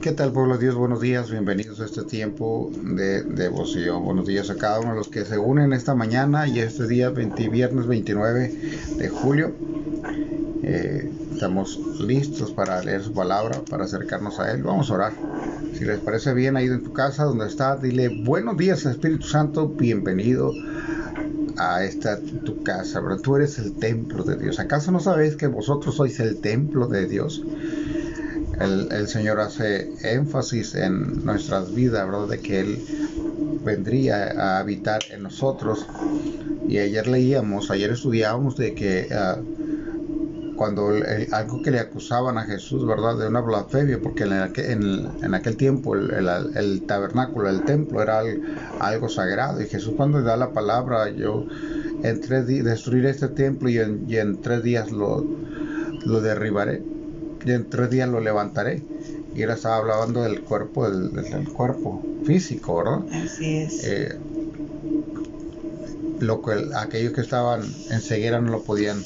¿Qué tal pueblo de Dios? Buenos días, bienvenidos a este tiempo de devoción. Buenos días a cada uno de los que se unen esta mañana y este día 20, viernes 29 de julio. Eh, estamos listos para leer su palabra, para acercarnos a Él. Vamos a orar. Si les parece bien, ahí en tu casa, donde está, dile buenos días Espíritu Santo, bienvenido a esta tu casa, pero tú eres el templo de Dios. ¿Acaso no sabéis que vosotros sois el templo de Dios? El, Señor hace énfasis en nuestras vidas, ¿verdad? De que Él vendría a habitar en nosotros. Y ayer leíamos, ayer estudiábamos de que ah, cuando algo que le acusaban a Jesús, ¿verdad? De una blasfemia, porque en aquel, en, aquel tiempo el, tabernáculo, el templo era algo, sagrado. Y Jesús cuando da la palabra, yo en tres destruiré este templo y en, tres días lo derribaré y en tres días lo levantaré. Y él estaba hablando del cuerpo, del, cuerpo físico, ¿verdad? Así es. Eh, lo que aquellos que estaban en ceguera no lo podían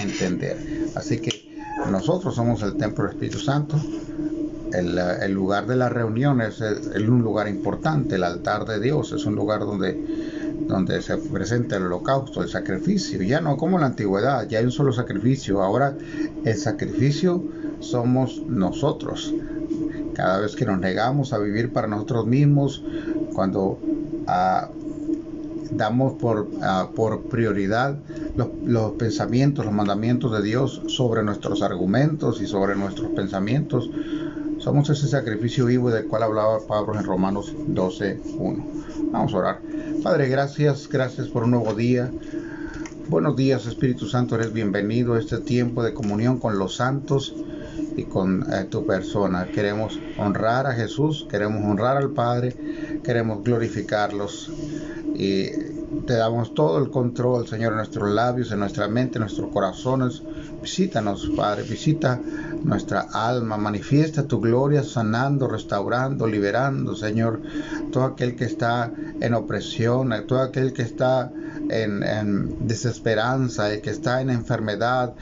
entender. Así que nosotros somos el templo del Espíritu Santo. El, el lugar de las reuniones es, es, un lugar importante, el altar de Dios es un lugar donde, donde se presenta el holocausto, el sacrificio. Ya no como en la antigüedad, ya hay un solo sacrificio. Ahora el sacrificio somos nosotros. Cada vez que nos negamos a vivir para nosotros mismos, cuando ah, damos por, ah, por prioridad los, los, pensamientos, los mandamientos de Dios sobre nuestros argumentos y sobre nuestros pensamientos, somos ese sacrificio vivo del cual hablaba Pablo en Romanos 12.1. Vamos a orar. Padre, gracias, gracias por un nuevo día. Buenos días, Espíritu Santo, eres bienvenido a este tiempo de comunión con los santos y con eh, tu persona. Queremos honrar a Jesús, queremos honrar al Padre, queremos glorificarlos y te damos todo el control, Señor, en nuestros labios, en nuestra mente, en nuestros corazones. Visítanos, Padre, visita nuestra alma, manifiesta tu gloria sanando, restaurando, liberando, Señor, todo aquel que está en opresión, todo aquel que está en, desesperanza, el que está en enfermedad,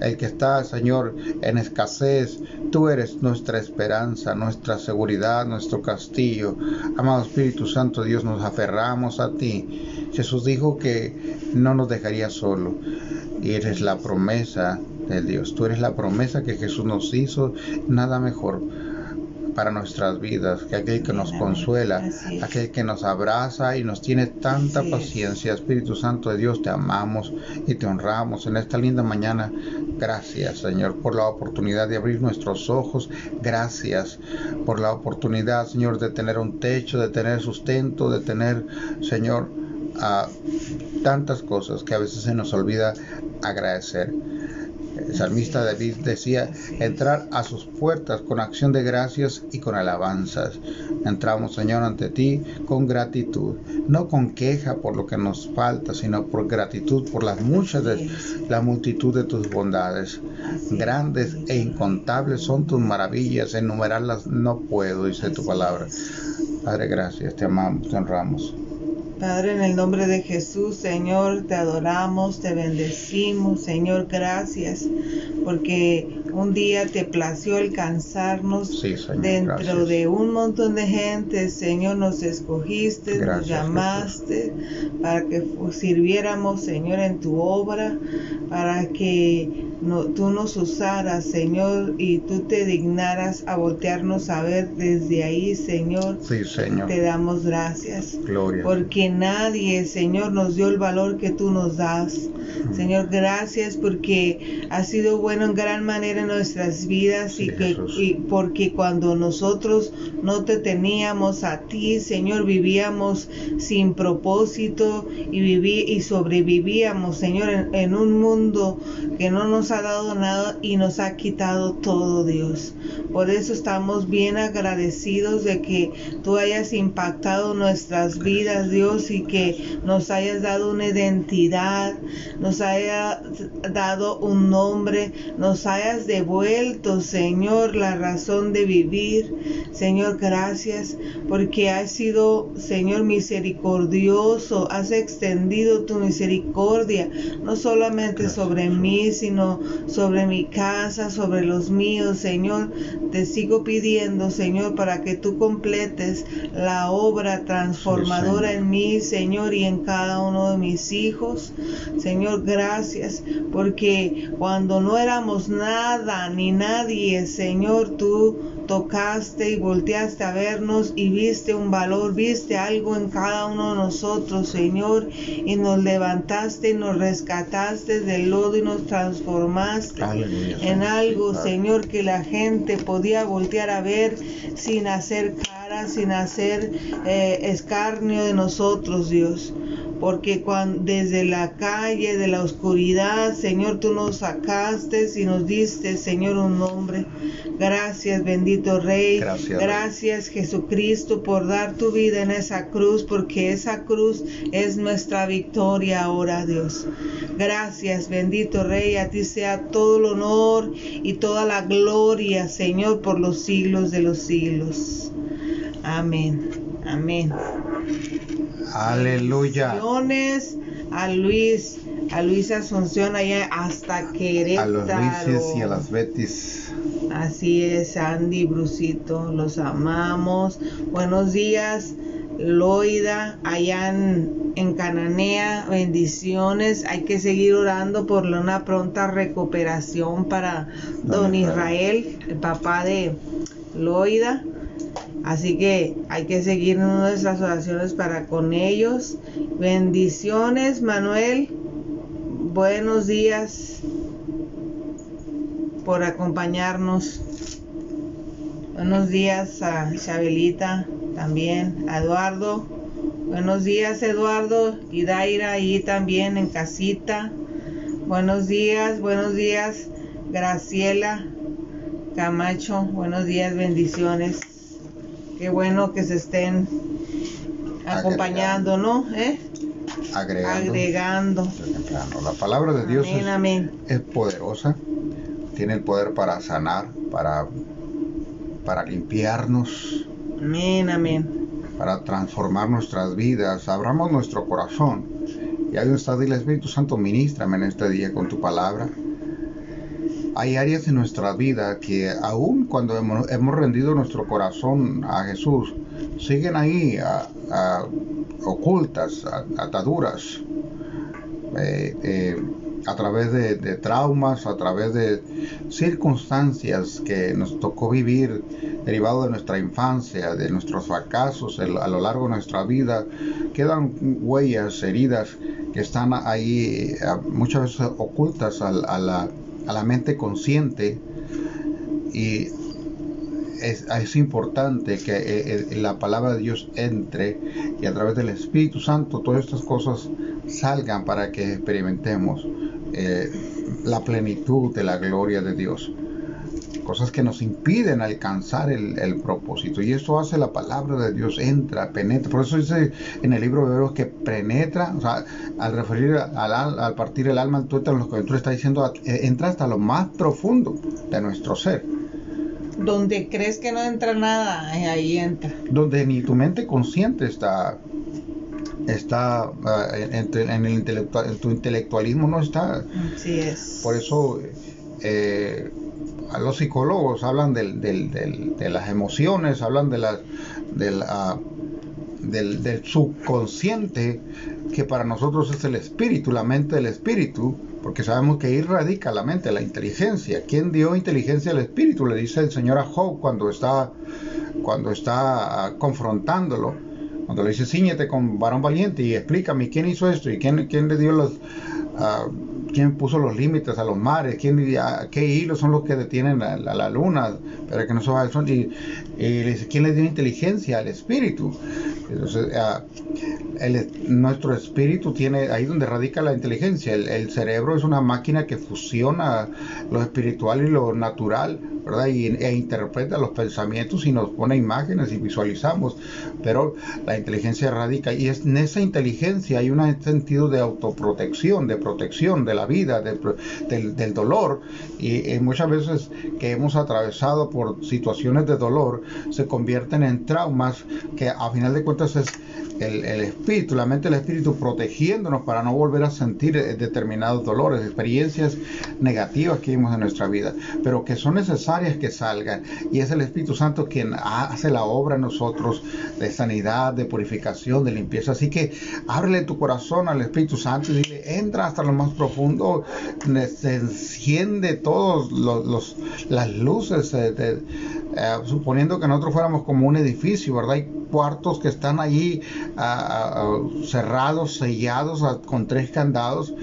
el que está, Señor, en escasez. Tú eres nuestra esperanza, nuestra seguridad, nuestro castillo. Amado Espíritu Santo, Dios, nos aferramos a ti. Jesús dijo que no nos dejaría solo. Y eres la promesa de Dios. Tú eres la promesa que Jesús nos hizo. Nada mejor para nuestras vidas, que aquel que nos consuela, aquel que nos abraza y nos tiene tanta paciencia. Espíritu Santo de Dios, te amamos y te honramos en esta linda mañana. Gracias, Señor, por la oportunidad de abrir nuestros ojos. Gracias por la oportunidad, Señor, de tener un techo, de tener sustento, de tener, Señor, a tantas cosas que a veces se nos olvida agradecer. El salmista David decía, entrar a sus puertas con acción de gracias y con alabanzas. Entramos, Señor, ante ti con gratitud, no con queja por lo que nos falta, sino por gratitud por las muchas de la multitud de tus bondades. Grandes e incontables son tus maravillas, enumerarlas no puedo, dice tu palabra. Padre, gracias, te amamos, te honramos. Padre, en el nombre de Jesús, Señor, te adoramos, te bendecimos, Señor, gracias, porque un día te plació alcanzarnos dentro de un montón de gente, Señor, nos escogiste, nos llamaste para que sirviéramos, Señor, en tu obra, para que no, tú nos usaras, Señor, y tú te dignaras a voltearnos a ver desde ahí, Señor. Sí, Señor. Te damos gracias. Gloria. Porque nadie, Señor, nos dio el valor que tú nos das. Señor, gracias porque ha sido bueno en gran manera en nuestras vidas y, que, y porque cuando nosotros no te teníamos a ti, Señor, vivíamos sin propósito y, viví, y sobrevivíamos, Señor, en, en un mundo que no nos ha dado nada y nos ha quitado todo, Dios. Por eso estamos bien agradecidos de que tú hayas impactado nuestras vidas, Dios, y que nos hayas dado una identidad, nos hayas dado un nombre, nos hayas devuelto, Señor, la razón de vivir. Señor, gracias porque has sido, Señor, misericordioso, has extendido tu misericordia, no solamente sobre mí, sino sobre mi casa, sobre los míos, Señor. Te sigo pidiendo, Señor, para que tú completes la obra transformadora en mí, Señor, y en cada uno de mis hijos. Señor, gracias, porque cuando no éramos nada ni nadie, Señor, tú tocaste y volteaste a vernos y viste un valor, viste algo en cada uno de nosotros, Señor, y nos levantaste y nos rescataste del lodo y nos transformaste en algo, Señor, que la gente podía voltear a ver sin hacer cara, sin hacer eh, escarnio de nosotros, Dios porque cuando, desde la calle de la oscuridad, Señor, tú nos sacaste y nos diste, Señor, un nombre. Gracias, bendito Rey. Gracias, Gracias, Jesucristo, por dar tu vida en esa cruz, porque esa cruz es nuestra victoria ahora, Dios. Gracias, bendito Rey. A ti sea todo el honor y toda la gloria, Señor, por los siglos de los siglos. Amén. Amén. Aleluya. A Luis, a Luis Asunción allá hasta Querétaro. A los Luises y a las Betis. Así es, Andy, Brusito, los amamos. Buenos días, Loida, allá en, en Cananea, bendiciones. Hay que seguir orando por una pronta recuperación para don Israel, el papá de Loida. Así que hay que seguir nuestras oraciones para con ellos. Bendiciones, Manuel. Buenos días por acompañarnos. Buenos días a Chabelita también, a Eduardo. Buenos días, Eduardo y Daira ahí también en casita. Buenos días, buenos días, Graciela Camacho. Buenos días, bendiciones. Qué bueno que se estén acompañando, ¿no? ¿Eh? Agregando. La palabra de Dios es, poderosa, tiene el poder para sanar, para, para limpiarnos. Amén, amén. Para transformar nuestras vidas. Abramos nuestro corazón. Y ahí está, dile Espíritu Santo, ministrame en este día con tu palabra hay áreas en nuestra vida que aún cuando hemos, rendido nuestro corazón a Jesús, siguen ahí ocultas, ataduras, eh, eh, a través de, traumas, a través de circunstancias que nos tocó vivir derivado de nuestra infancia, de nuestros fracasos a lo largo de nuestra vida, quedan huellas, heridas que están ahí eh, muchas veces ocultas a la a la mente consciente y es, importante que eh, eh, la palabra de Dios entre y a través del Espíritu Santo todas estas cosas salgan para que experimentemos eh, la plenitud de la gloria de Dios cosas que nos impiden alcanzar el, propósito. Y eso hace la palabra de Dios, entra, penetra. Por eso dice en el libro de Hebreos que penetra, o sea, al referir al, al partir el alma, tú, lo que tú está diciendo, eh, entra hasta lo más profundo de nuestro ser. Donde crees que no entra nada, eh, ahí entra. Donde ni tu mente consciente está está eh, en, el intelectual, tu intelectualismo no está. Así es. Por eso eh, los psicólogos hablan del, de las emociones, hablan de la, del, del, subconsciente, que para nosotros es el espíritu, la mente del espíritu, porque sabemos que ahí radica la mente, la inteligencia. ¿Quién dio inteligencia al espíritu? Le dice el Señor a Job cuando está, cuando está ah, confrontándolo, cuando le dice, ciñete con varón valiente y explícame quién hizo esto y quién, quién le dio los... Uh, quién puso los límites a los mares, quién, qué hilos son los que detienen a, la luna para que no vaya el sol, y, quién le dio inteligencia al espíritu. Entonces, nuestro espíritu tiene ahí donde radica la inteligencia. El, cerebro es una máquina que fusiona lo espiritual y lo natural, ¿verdad? Y, e interpreta los pensamientos y nos pone imágenes y visualizamos, pero la inteligencia radica y es, en esa inteligencia hay un sentido de autoprotección, de protección de la vida, del, dolor y, y muchas veces que hemos atravesado por situaciones de dolor se convierten en traumas que a final de cuentas es el, espíritu, la mente del espíritu protegiéndonos para no volver a sentir eh, determinados dolores, experiencias negativas que vimos en nuestra vida, pero que son necesarias que salgan. Y es el Espíritu Santo quien hace la obra en nosotros de sanidad, de purificación, de limpieza. Así que ábrele tu corazón al Espíritu Santo y dile, entra hasta lo más profundo, se enciende todas las luces, eh, eh, suponiendo que nosotros fuéramos como un edificio, ¿verdad? Hay cuartos que están allí cerrados, sellados con tres candados,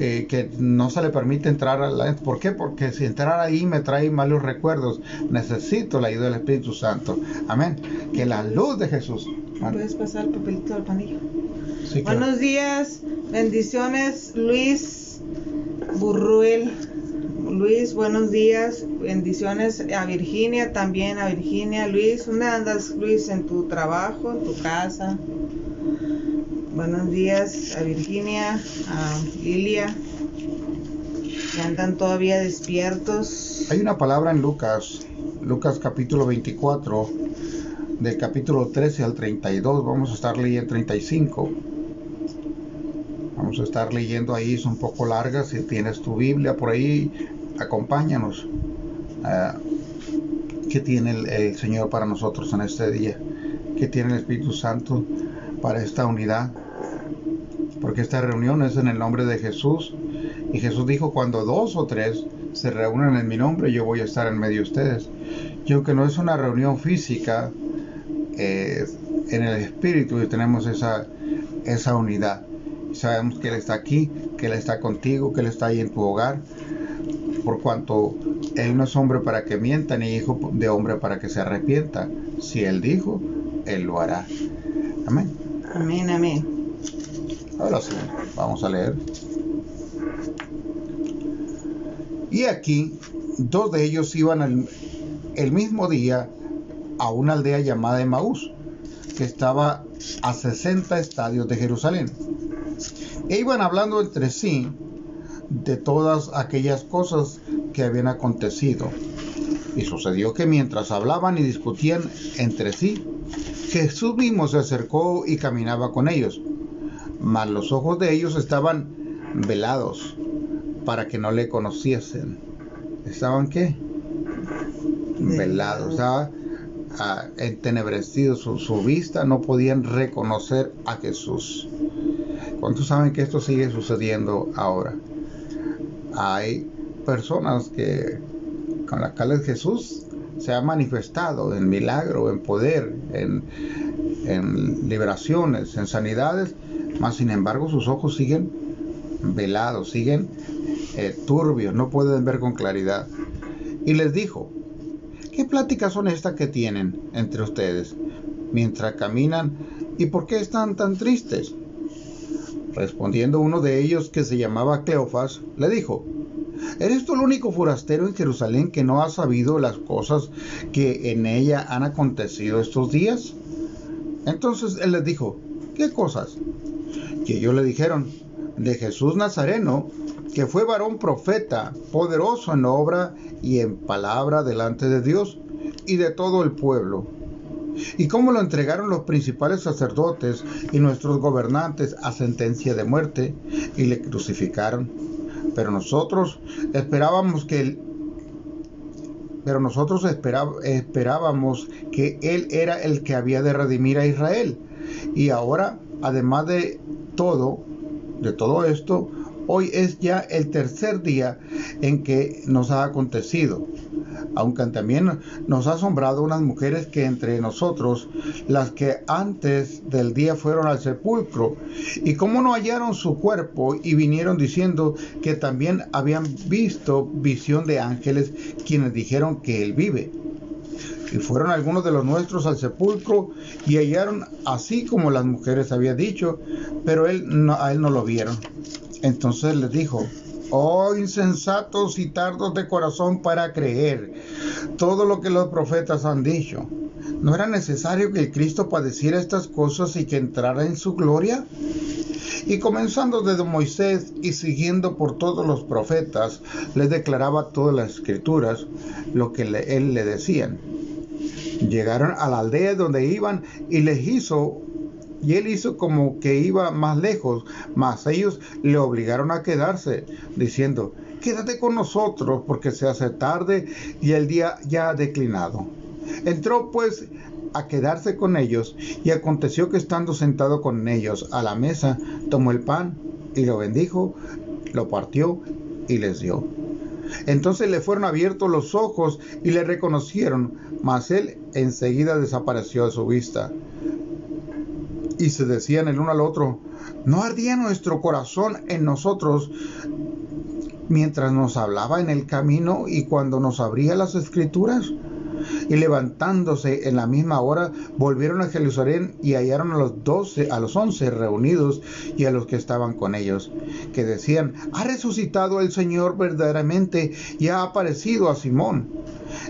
eh, que no se le permite entrar a la ¿Por qué? Porque si entrar ahí me trae malos recuerdos. Necesito la ayuda del Espíritu Santo. Amén. Que la luz de Jesús. ¿Puedes pasar el papelito al panillo? Buenos días, bendiciones, Luis Burruel. Luis, buenos días, bendiciones a Virginia también, a Virginia, Luis, ¿dónde andas Luis? ¿En tu trabajo, en tu casa? Buenos días a Virginia, a Lilia, que andan todavía despiertos. Hay una palabra en Lucas, Lucas capítulo 24, del capítulo 13 al 32, vamos a estar leyendo 35. Vamos a estar leyendo ahí, es un poco larga, si tienes tu Biblia por ahí, acompáñanos. Ah, ¿Qué tiene el, Señor para nosotros en este día? ¿Qué tiene el Espíritu Santo para esta unidad? Porque esta reunión es en el nombre de Jesús. Y Jesús dijo, cuando dos o tres se reúnen en mi nombre, yo voy a estar en medio de ustedes. Y aunque no es una reunión física, eh, en el Espíritu tenemos esa, esa unidad. Y sabemos que Él está aquí, que Él está contigo, que Él está ahí en tu hogar por cuanto él no es hombre para que mienta, ni hijo de hombre para que se arrepienta. Si él dijo, él lo hará. Amén. Amén, amén. Ahora sí, vamos a leer. Y aquí, dos de ellos iban el, mismo día a una aldea llamada Emaús, que estaba a 60 estadios de Jerusalén. E iban hablando entre sí de todas aquellas cosas que habían acontecido. Y sucedió que mientras hablaban y discutían entre sí, Jesús mismo se acercó y caminaba con ellos, mas los ojos de ellos estaban velados para que no le conociesen. ¿Estaban qué? Velados, estaban ah, entenebrecidos su, su vista, no podían reconocer a Jesús. ¿Cuántos saben que esto sigue sucediendo ahora? Hay personas que con las cuales Jesús se ha manifestado en milagro, en poder, en, liberaciones, en sanidades, mas sin embargo sus ojos siguen velados, siguen eh, turbios, no pueden ver con claridad. Y les dijo, ¿qué pláticas son estas que tienen entre ustedes mientras caminan y por qué están tan tristes? Respondiendo uno de ellos, que se llamaba Cleofas, le dijo, ¿Eres tú el único forastero en Jerusalén que no ha sabido las cosas que en ella han acontecido estos días? Entonces él les dijo, ¿qué cosas? Y ellos le dijeron, de Jesús Nazareno, que fue varón profeta, poderoso en obra y en palabra delante de Dios y de todo el pueblo y cómo lo entregaron los principales sacerdotes y nuestros gobernantes a sentencia de muerte y le crucificaron. Pero nosotros esperábamos que él, pero nosotros esperábamos que él era el que había de redimir a Israel. Y ahora, además de todo, de todo esto, hoy es ya el tercer día en que nos ha acontecido aunque también nos ha asombrado unas mujeres que entre nosotros, las que antes del día fueron al sepulcro, y cómo no hallaron su cuerpo y vinieron diciendo que también habían visto visión de ángeles quienes dijeron que él vive. Y fueron algunos de los nuestros al sepulcro y hallaron así como las mujeres habían dicho, pero él a él no lo vieron. Entonces les dijo, Oh insensatos y tardos de corazón para creer todo lo que los profetas han dicho. ¿No era necesario que el Cristo padeciera estas cosas y que entrara en su gloria? Y comenzando desde Moisés y siguiendo por todos los profetas, les declaraba todas las escrituras lo que él le decían. Llegaron a la aldea donde iban y les hizo y él hizo como que iba más lejos, mas ellos le obligaron a quedarse, diciendo, quédate con nosotros porque se hace tarde y el día ya ha declinado. Entró pues a quedarse con ellos y aconteció que estando sentado con ellos a la mesa, tomó el pan y lo bendijo, lo partió y les dio. Entonces le fueron abiertos los ojos y le reconocieron, mas él enseguida desapareció de su vista y se decían el uno al otro, ¿no ardía nuestro corazón en nosotros mientras nos hablaba en el camino y cuando nos abría las escrituras? Y levantándose en la misma hora, volvieron a Jerusalén y hallaron a los doce, a los once reunidos y a los que estaban con ellos, que decían, ha resucitado el Señor verdaderamente y ha aparecido a Simón.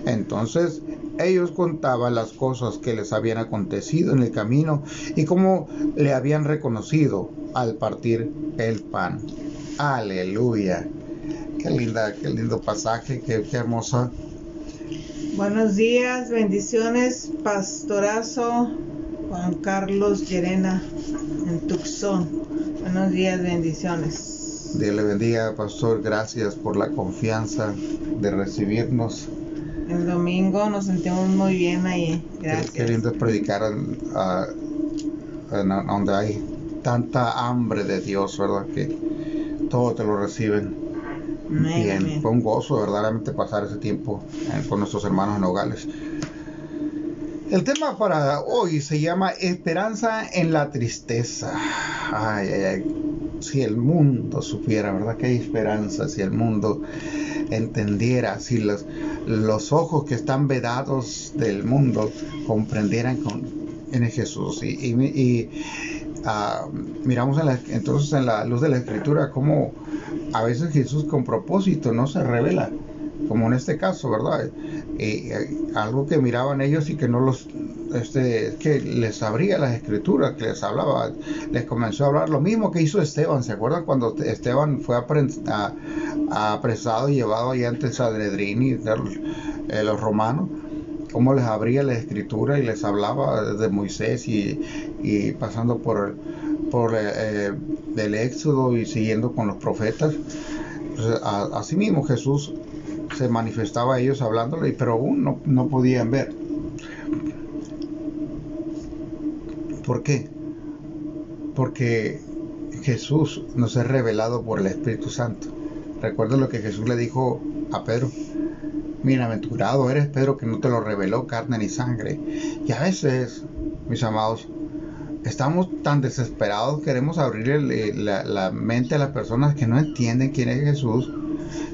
Entonces ellos contaban las cosas que les habían acontecido en el camino y cómo le habían reconocido al partir el pan. Aleluya. Qué linda, qué lindo pasaje, qué, qué hermosa. Buenos días, bendiciones, pastorazo Juan Carlos Llerena en Tucson. Buenos días, bendiciones. Dios le bendiga, pastor. Gracias por la confianza de recibirnos el domingo nos sentimos muy bien ahí. Gracias. Qué, lindo predicar donde hay tanta hambre de Dios, ¿verdad? Que todo te lo reciben. bien, fue un gozo verdaderamente pasar ese tiempo eh, con nuestros hermanos en Nogales. El tema para hoy se llama Esperanza en la tristeza. Ay, ay, ay. Si el mundo supiera, ¿verdad? Que hay esperanza, si el mundo entendiera, si los, los ojos que están vedados del mundo comprendieran con, en Jesús. Y, ah, miramos entonces en la luz de la escritura cómo a veces Jesús con propósito no se revela, como en este caso, ¿verdad? Y, algo que miraban ellos y que no los este, que les abría las escrituras, que les hablaba, les comenzó a hablar lo mismo que hizo Esteban. ¿Se acuerdan cuando Esteban fue apresado y llevado allá ante el Sadredrín y eh, los romanos? Cómo les abría la escritura y les hablaba de Moisés y, pasando por, por eh, el éxodo y siguiendo con los profetas. así mismo Jesús se manifestaba a ellos hablándole, pero aún no, no podían ver. ¿Por qué? Porque Jesús nos es revelado por el Espíritu Santo. Recuerda lo que Jesús le dijo a Pedro. Bienaventurado eres Pedro que no te lo reveló carne ni sangre. Y a veces, mis amados, estamos tan desesperados, queremos abrirle la, mente a las personas que no entienden quién es Jesús.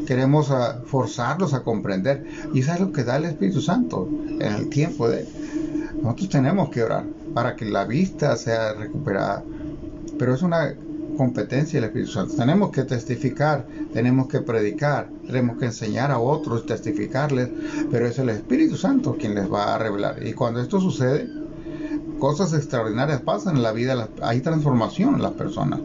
Queremos ah, forzarlos a comprender. Y eso es lo que da el Espíritu Santo en el tiempo de... Nosotros tenemos que orar para que la vista sea recuperada. Pero es una competencia del Espíritu Santo. Tenemos que testificar, tenemos que predicar, tenemos que enseñar a otros, testificarles, pero es el Espíritu Santo quien les va a revelar. Y cuando esto sucede, cosas extraordinarias pasan en la vida, hay transformación en las personas.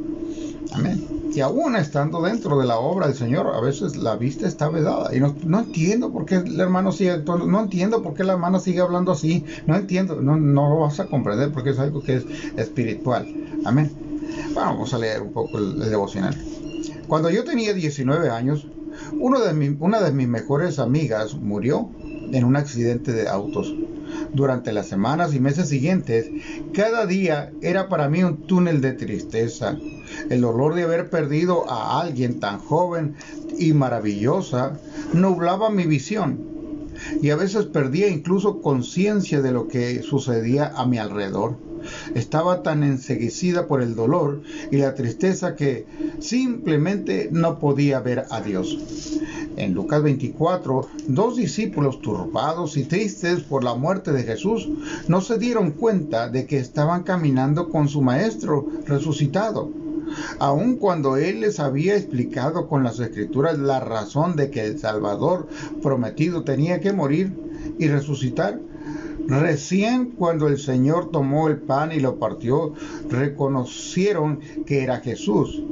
Amén. Y aún estando dentro de la obra del Señor, a veces la vista está vedada. Y no, no entiendo por qué el hermano sigue no entiendo por qué la hermana sigue hablando así. No entiendo, no, no lo vas a comprender porque es algo que es espiritual. Amén. Bueno, vamos a leer un poco el, devocional. Cuando yo tenía 19 años, uno de una de mis mejores amigas murió en un accidente de autos. Durante las semanas y meses siguientes, cada día era para mí un túnel de tristeza. El dolor de haber perdido a alguien tan joven y maravillosa nublaba mi visión y a veces perdía incluso conciencia de lo que sucedía a mi alrededor. Estaba tan enseguecida por el dolor y la tristeza que simplemente no podía ver a Dios. En Lucas 24, dos discípulos turbados y tristes por la muerte de Jesús no se dieron cuenta de que estaban caminando con su Maestro resucitado. aun cuando Él les había explicado con las escrituras la razón de que el Salvador prometido tenía que morir y resucitar. Recién cuando el Señor tomó el pan y lo partió, reconocieron que era Jesús.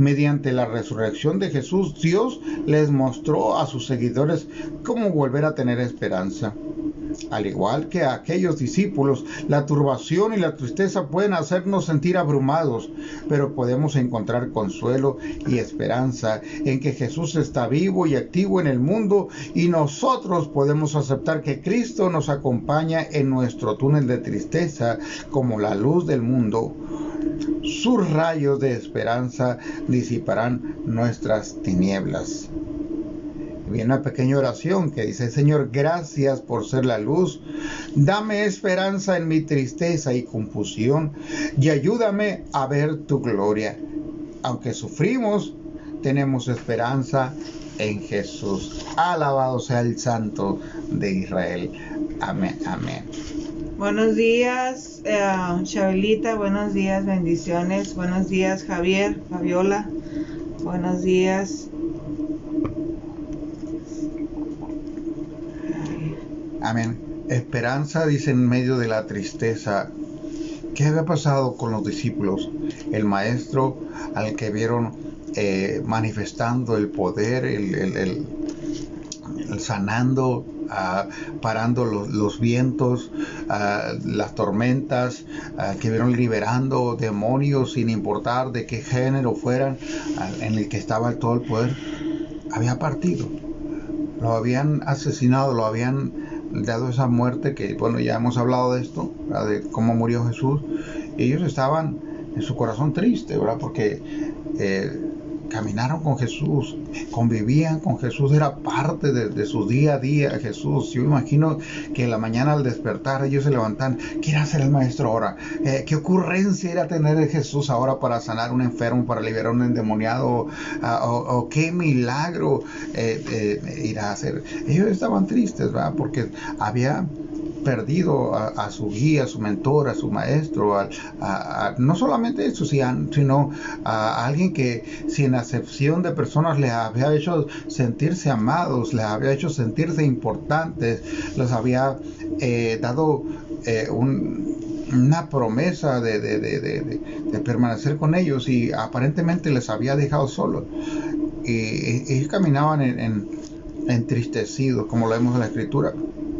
Mediante la resurrección de Jesús, Dios les mostró a sus seguidores cómo volver a tener esperanza. Al igual que a aquellos discípulos, la turbación y la tristeza pueden hacernos sentir abrumados, pero podemos encontrar consuelo y esperanza en que Jesús está vivo y activo en el mundo y nosotros podemos aceptar que Cristo nos acompaña en nuestro túnel de tristeza como la luz del mundo. Sus rayos de esperanza disiparán nuestras tinieblas viene una pequeña oración que dice, Señor, gracias por ser la luz. Dame esperanza en mi tristeza y confusión y ayúdame a ver tu gloria. Aunque sufrimos, tenemos esperanza en Jesús. Alabado sea el Santo de Israel. Amén, amén. Buenos días, eh, Chabelita. Buenos días, bendiciones. Buenos días, Javier, Fabiola. Buenos días, Amén. Esperanza dice en medio de la tristeza. ¿Qué había pasado con los discípulos? El maestro al que vieron eh, manifestando el poder, el, sanando, ah, parando los, vientos, ah, las tormentas, ah, que vieron liberando demonios sin importar de qué género fueran, en el que estaba todo el poder, había partido. Lo habían asesinado, lo habían dado esa muerte, que bueno, ya hemos hablado de esto, de cómo murió Jesús, ellos estaban en su corazón triste, ¿verdad? Porque eh, caminaron con Jesús, convivían con Jesús, era parte de, su día a día Jesús. Yo imagino que en la mañana al despertar ellos se levantan, ¿quiere hacer el maestro ahora? Eh, ¿Qué ocurrencia era tener a Jesús ahora para sanar un enfermo, para liberar un endemoniado? Ah, o, qué milagro eh, eh, irá a hacer? Ellos estaban tristes, ¿verdad? Porque había perdido a, su guía, a su mentor, a su maestro, a, no solamente eso, sino a alguien que sin acepción de personas les había hecho sentirse amados, les había hecho sentirse importantes, les había eh, dado eh, una promesa de, permanecer con ellos y aparentemente les había dejado solos. Y, ellos caminaban en, entristecidos, como lo vemos en la escritura.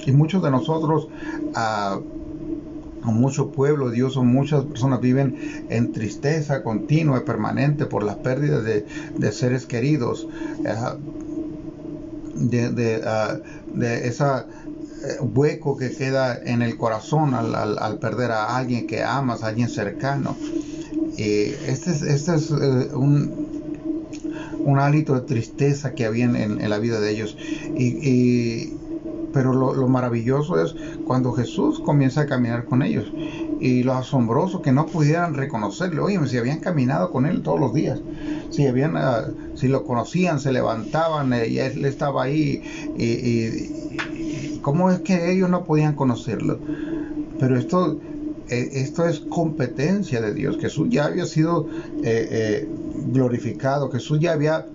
Y muchos de nosotros, uh, mucho pueblo Dios o muchas personas viven en tristeza continua y permanente por las pérdidas de, seres queridos, ah, de, de, ah, de esa eh, hueco que queda en el corazón al, perder a alguien que amas, a alguien cercano. Y este es, este es eh, un, un hálito de tristeza que había en, la vida de ellos. y, pero lo, maravilloso es cuando Jesús comienza a caminar con ellos y lo asombroso que no pudieran reconocerle. Oye, si habían caminado con él todos los días, si habían, ah, si lo conocían, se levantaban eh, y él estaba ahí y, cómo es que ellos no podían conocerlo. Pero esto, eh, esto es competencia de Dios. Jesús ya había sido eh, glorificado, Jesús ya había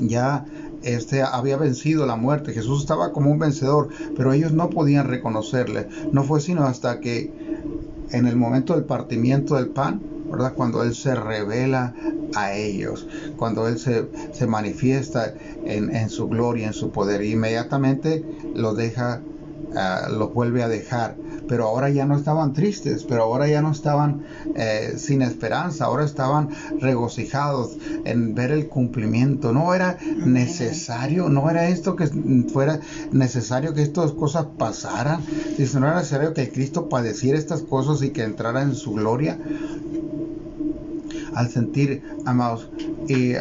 ya este había vencido la muerte, Jesús estaba como un vencedor, pero ellos no podían reconocerle. No fue sino hasta que en el momento del partimiento del pan, ¿verdad? Cuando Él se revela a ellos, cuando Él se, se manifiesta en, en, su gloria, en su poder, inmediatamente lo deja, uh, los vuelve a dejar pero ahora ya no estaban tristes, pero ahora ya no estaban eh, sin esperanza, ahora estaban regocijados en ver el cumplimiento. No era necesario, no era esto que fuera necesario que estas cosas pasaran, si no era necesario que Cristo padeciera estas cosas y que entrara en su gloria. Al sentir, amados, y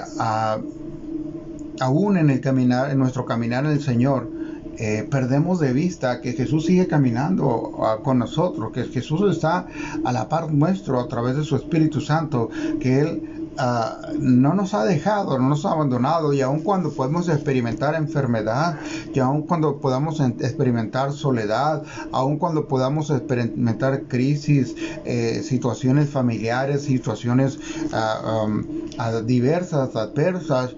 aún en el caminar, en nuestro caminar en el Señor, eh, perdemos de vista que Jesús sigue caminando ah, con nosotros, que Jesús está a la par nuestro a través de su Espíritu Santo, que Él ah, no nos ha dejado, no nos ha abandonado y aun cuando podemos experimentar enfermedad, y aun cuando podamos experimentar soledad, aun cuando podamos experimentar crisis, eh, situaciones familiares, situaciones ah, diversas, adversas,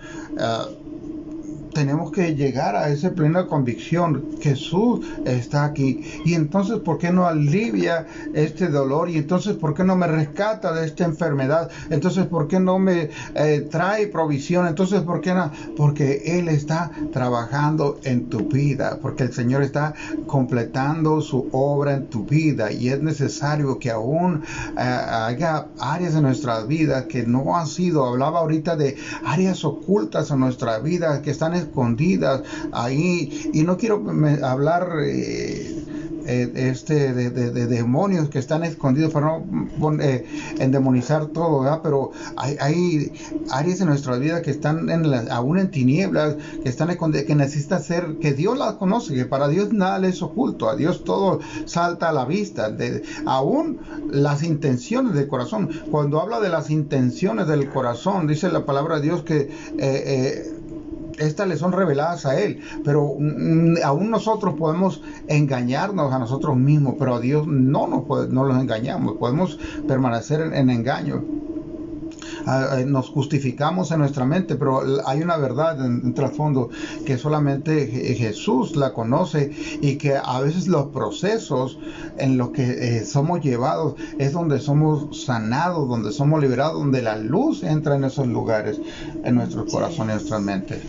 tenemos que llegar a esa plena convicción. Jesús está aquí. Y entonces, ¿por qué no alivia este dolor? Y entonces, ¿por qué no me rescata de esta enfermedad? Entonces, ¿por qué no me eh, trae provisión? Entonces, ¿por qué no? Porque Él está trabajando en tu vida. Porque el Señor está completando su obra en tu vida. Y es necesario que aún eh, haya áreas de nuestra vida que no han sido. Hablaba ahorita de áreas ocultas en nuestra vida que están escondidas ahí. Y no quiero hablar eh, eh, este, de, demonios que están escondidos para no eh, endemonizar todo, pero hay, hay, áreas en nuestra vida que están en aún en tinieblas, que están escondidas, que necesita ser, que Dios las conoce, que para Dios nada le es oculto, a Dios todo salta a la vista, de, aún las intenciones del corazón. Cuando habla de las intenciones del corazón, dice la palabra de Dios que eh, estas le son reveladas a Él, pero mm, aún nosotros podemos engañarnos a nosotros mismos, pero a Dios no nos, no los engañamos, podemos permanecer en, engaño nos justificamos en nuestra mente, pero hay una verdad en, trasfondo que solamente Jesús la conoce y que a veces los procesos en los que eh, somos llevados es donde somos sanados, donde somos liberados, donde la luz entra en esos lugares, en nuestros corazones y nuestras mentes.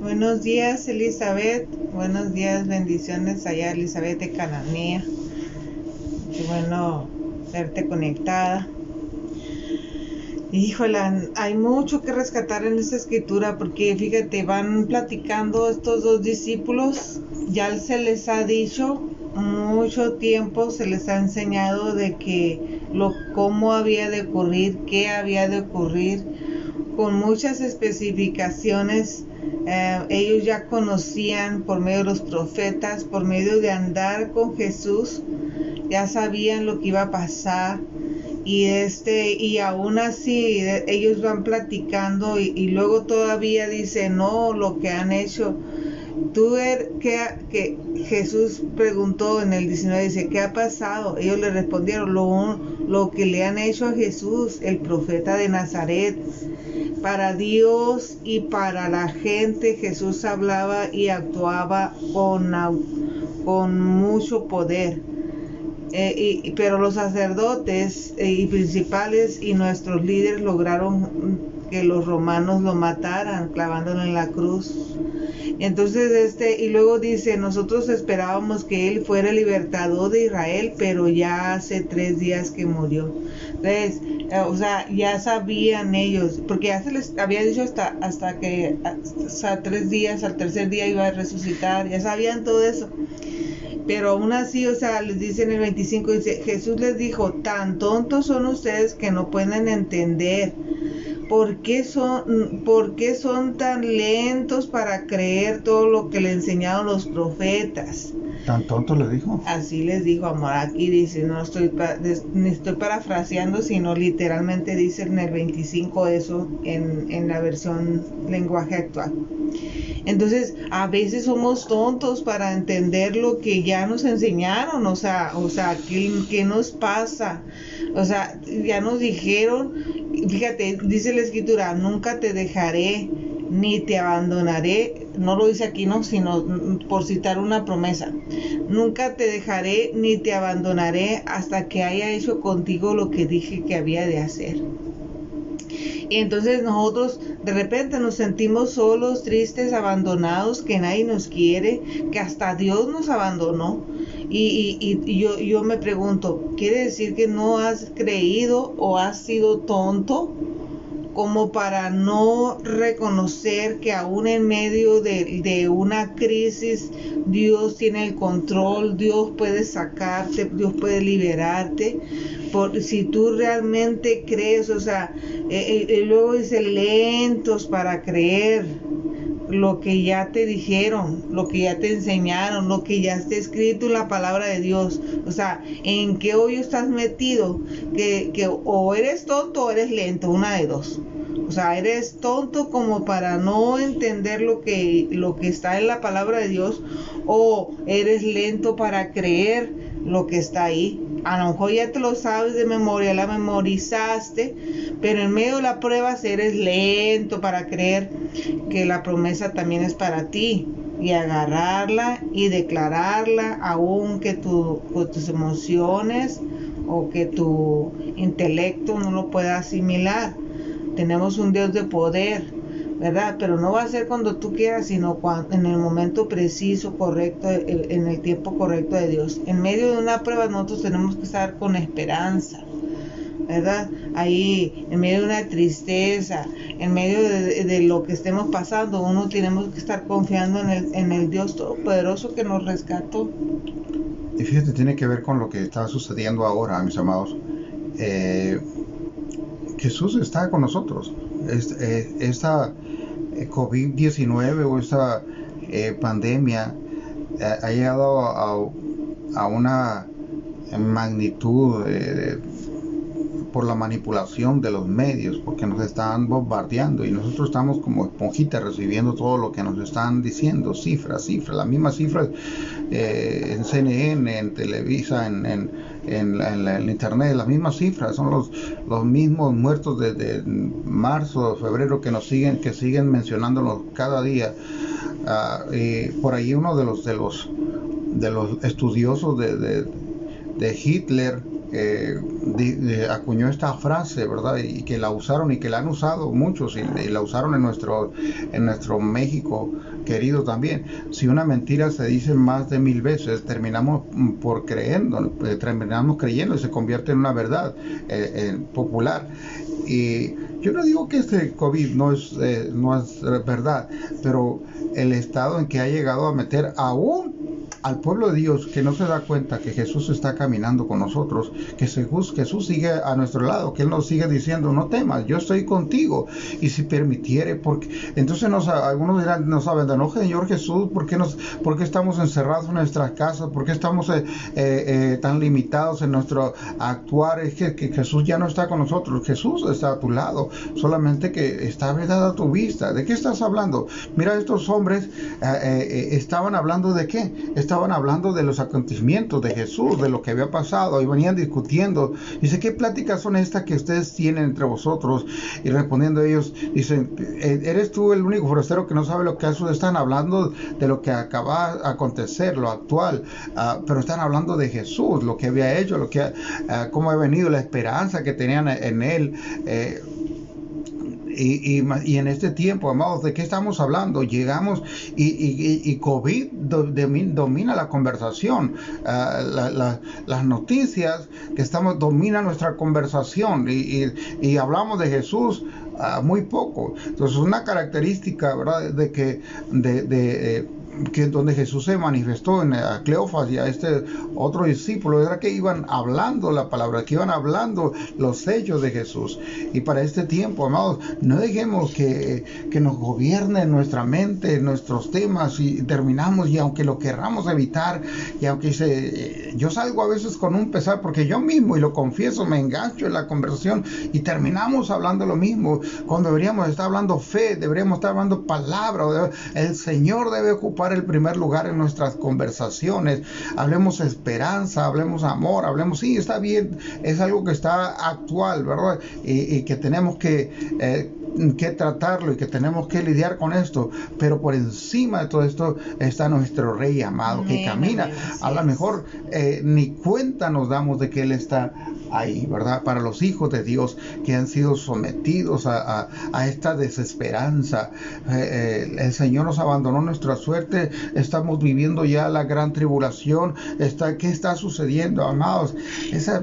Buenos días, Elizabeth. Buenos días, bendiciones allá, Elizabeth de Cananea. Qué bueno verte conectada. Híjole, hay mucho que rescatar en esta escritura porque fíjate, van platicando estos dos discípulos, ya se les ha dicho mucho tiempo, se les ha enseñado de que lo cómo había de ocurrir, qué había de ocurrir, con muchas especificaciones. Eh, ellos ya conocían por medio de los profetas, por medio de andar con Jesús, ya sabían lo que iba a pasar y este y aún así ellos van platicando y, luego todavía dice no lo que han hecho tú er, que, que Jesús preguntó en el 19 dice qué ha pasado ellos le respondieron lo, lo que le han hecho a Jesús el profeta de Nazaret. Para Dios y para la gente Jesús hablaba y actuaba con, con mucho poder. Eh, pero los sacerdotes eh, y principales y nuestros líderes lograron que los romanos lo mataran clavándolo en la cruz. Entonces, este, y luego dice, nosotros esperábamos que él fuera el libertador de Israel, pero ya hace tres días que murió. Entonces, eh, o sea, ya sabían ellos, porque ya se les había dicho hasta, hasta que, hasta tres días, al tercer día iba a resucitar, ya sabían todo eso. Pero aún así, o sea, les dice en el 25, dice, Jesús les dijo, tan tontos son ustedes que no pueden entender ¿Por qué, son, ¿Por qué son tan lentos para creer todo lo que le enseñaron los profetas? ¿Tan tonto le dijo? Así les dijo, amor. Aquí dice, no estoy, estoy parafraseando, sino literalmente dice en el 25 eso en, en la versión lenguaje actual. Entonces, a veces somos tontos para entender lo que ya nos enseñaron, o sea, o sea, ¿qué, qué nos pasa? O sea, ya nos dijeron, fíjate, dice la escritura, nunca te dejaré ni te abandonaré, no lo dice aquí, no, sino por citar una promesa. Nunca te dejaré ni te abandonaré hasta que haya hecho contigo lo que dije que había de hacer. Y entonces nosotros de repente nos sentimos solos, tristes, abandonados, que nadie nos quiere, que hasta Dios nos abandonó. Y, y, yo, yo me pregunto, ¿quiere decir que no has creído o has sido tonto? Como para no reconocer que aún en medio de, de, una crisis Dios tiene el control, Dios puede sacarte, Dios puede liberarte. Por, si tú realmente crees, o sea, eh, eh, luego dice lentos para creer lo que ya te dijeron, lo que ya te enseñaron, lo que ya está escrito en la palabra de Dios. O sea, en qué hoyo estás metido, que, que o eres tonto o eres lento, una de dos. O sea, eres tonto como para no entender lo que, lo que está en la palabra de Dios o eres lento para creer lo que está ahí. A lo mejor ya te lo sabes de memoria, la memorizaste, pero en medio de la prueba eres lento para creer que la promesa también es para ti y agarrarla y declararla aun que tu, tus emociones o que tu intelecto no lo pueda asimilar. Tenemos un Dios de poder, ¿verdad? Pero no va a ser cuando tú quieras, sino cuando, en el momento preciso, correcto, en el tiempo correcto de Dios. En medio de una prueba nosotros tenemos que estar con esperanza, ¿verdad? Ahí, en medio de una tristeza, en medio de, lo que estemos pasando, uno tenemos que estar confiando en el, en el Dios Todopoderoso que nos rescató. Y fíjate, tiene que ver con lo que está sucediendo ahora, mis amados. Eh, Jesús está con nosotros. Eh, esta COVID-19 o esta pandemia ha llegado a, a una magnitud por la manipulación de los medios, porque nos están bombardeando y nosotros estamos como esponjitas recibiendo todo lo que nos están diciendo, cifras, cifras, las mismas cifras eh, en CNN, en Televisa, en, en, en, Internet, las mismas cifras, son los, los mismos muertos desde marzo, febrero que nos siguen, que siguen mencionándonos cada día. Ah, por ahí uno de los de los de los estudiosos de, de, de Hitler eh, acuñó esta frase, ¿verdad? Y que la usaron y que la han usado muchos y, la usaron en nuestro, en nuestro México querido también. Si una mentira se dice más de mil veces, terminamos por creyendo, eh, terminamos creyendo y se convierte en una verdad eh, popular. Y yo no digo que este COVID no es, no es verdad, pero el estado en que ha llegado a meter aún al pueblo de Dios que no se da cuenta que Jesús está caminando con nosotros, que Jesús, Jesús sigue a nuestro lado, que Él nos sigue diciendo, no temas, yo estoy contigo. Y si permitiere, porque entonces nos, algunos dirán, no saben, no Señor Jesús, ¿por qué, nos, por estamos encerrados en nuestras casas? ¿Por qué estamos eh, eh, eh, tan limitados en nuestro actuar? Es que, que, Jesús ya no está con nosotros, Jesús está a tu lado, solamente que está vedada a tu vista. ¿De qué estás hablando? Mira, estos hombres estaban hablando de qué? Estaban hablando de los acontecimientos de Jesús, de lo que había pasado, y venían discutiendo. Dice, ¿qué pláticas son estas que ustedes tienen entre vosotros? Y respondiendo ellos, dicen, eh, ¿eres tú el único forastero que no sabe lo que eso están hablando de lo que acaba de acontecer, lo actual? Ah, pero están hablando de Jesús, lo que había hecho, lo que, uh, cómo ha venido, la esperanza que tenían en él. Eh, y, y, en este tiempo, amados, ¿de qué estamos hablando? Llegamos y, COVID domina la conversación, ah, las noticias que estamos dominan nuestra conversación y, hablamos de Jesús ah, muy poco. Entonces, una característica, ¿verdad?, de que de, de eh, que donde Jesús se manifestó en a Cleofas y a este otro discípulo era que iban hablando la palabra, que iban hablando los sellos de Jesús. Y para este tiempo, amados, no dejemos que, que nos gobierne nuestra mente, nuestros temas y terminamos y aunque lo querramos evitar y aunque se, yo salgo a veces con un pesar porque yo mismo y lo confieso me engancho en la conversación y terminamos hablando lo mismo cuando deberíamos estar hablando fe, deberíamos estar hablando palabra, el Señor debe ocupar el primer lugar en nuestras conversaciones. Hablemos esperanza, hablemos amor, hablemos, sí, está bien, es algo que está actual, ¿verdad? Y, que tenemos que... Eh, que tratarlo y que tenemos que lidiar con esto, pero por encima de todo esto está nuestro Rey amado que camina. A lo mejor eh, ni cuenta nos damos de que Él está ahí, ¿verdad? Para los hijos de Dios que han sido sometidos a, esta desesperanza. Eh, eh, el Señor nos abandonó nuestra suerte, estamos viviendo ya la gran tribulación. Está, ¿Qué está sucediendo, amados? Esa,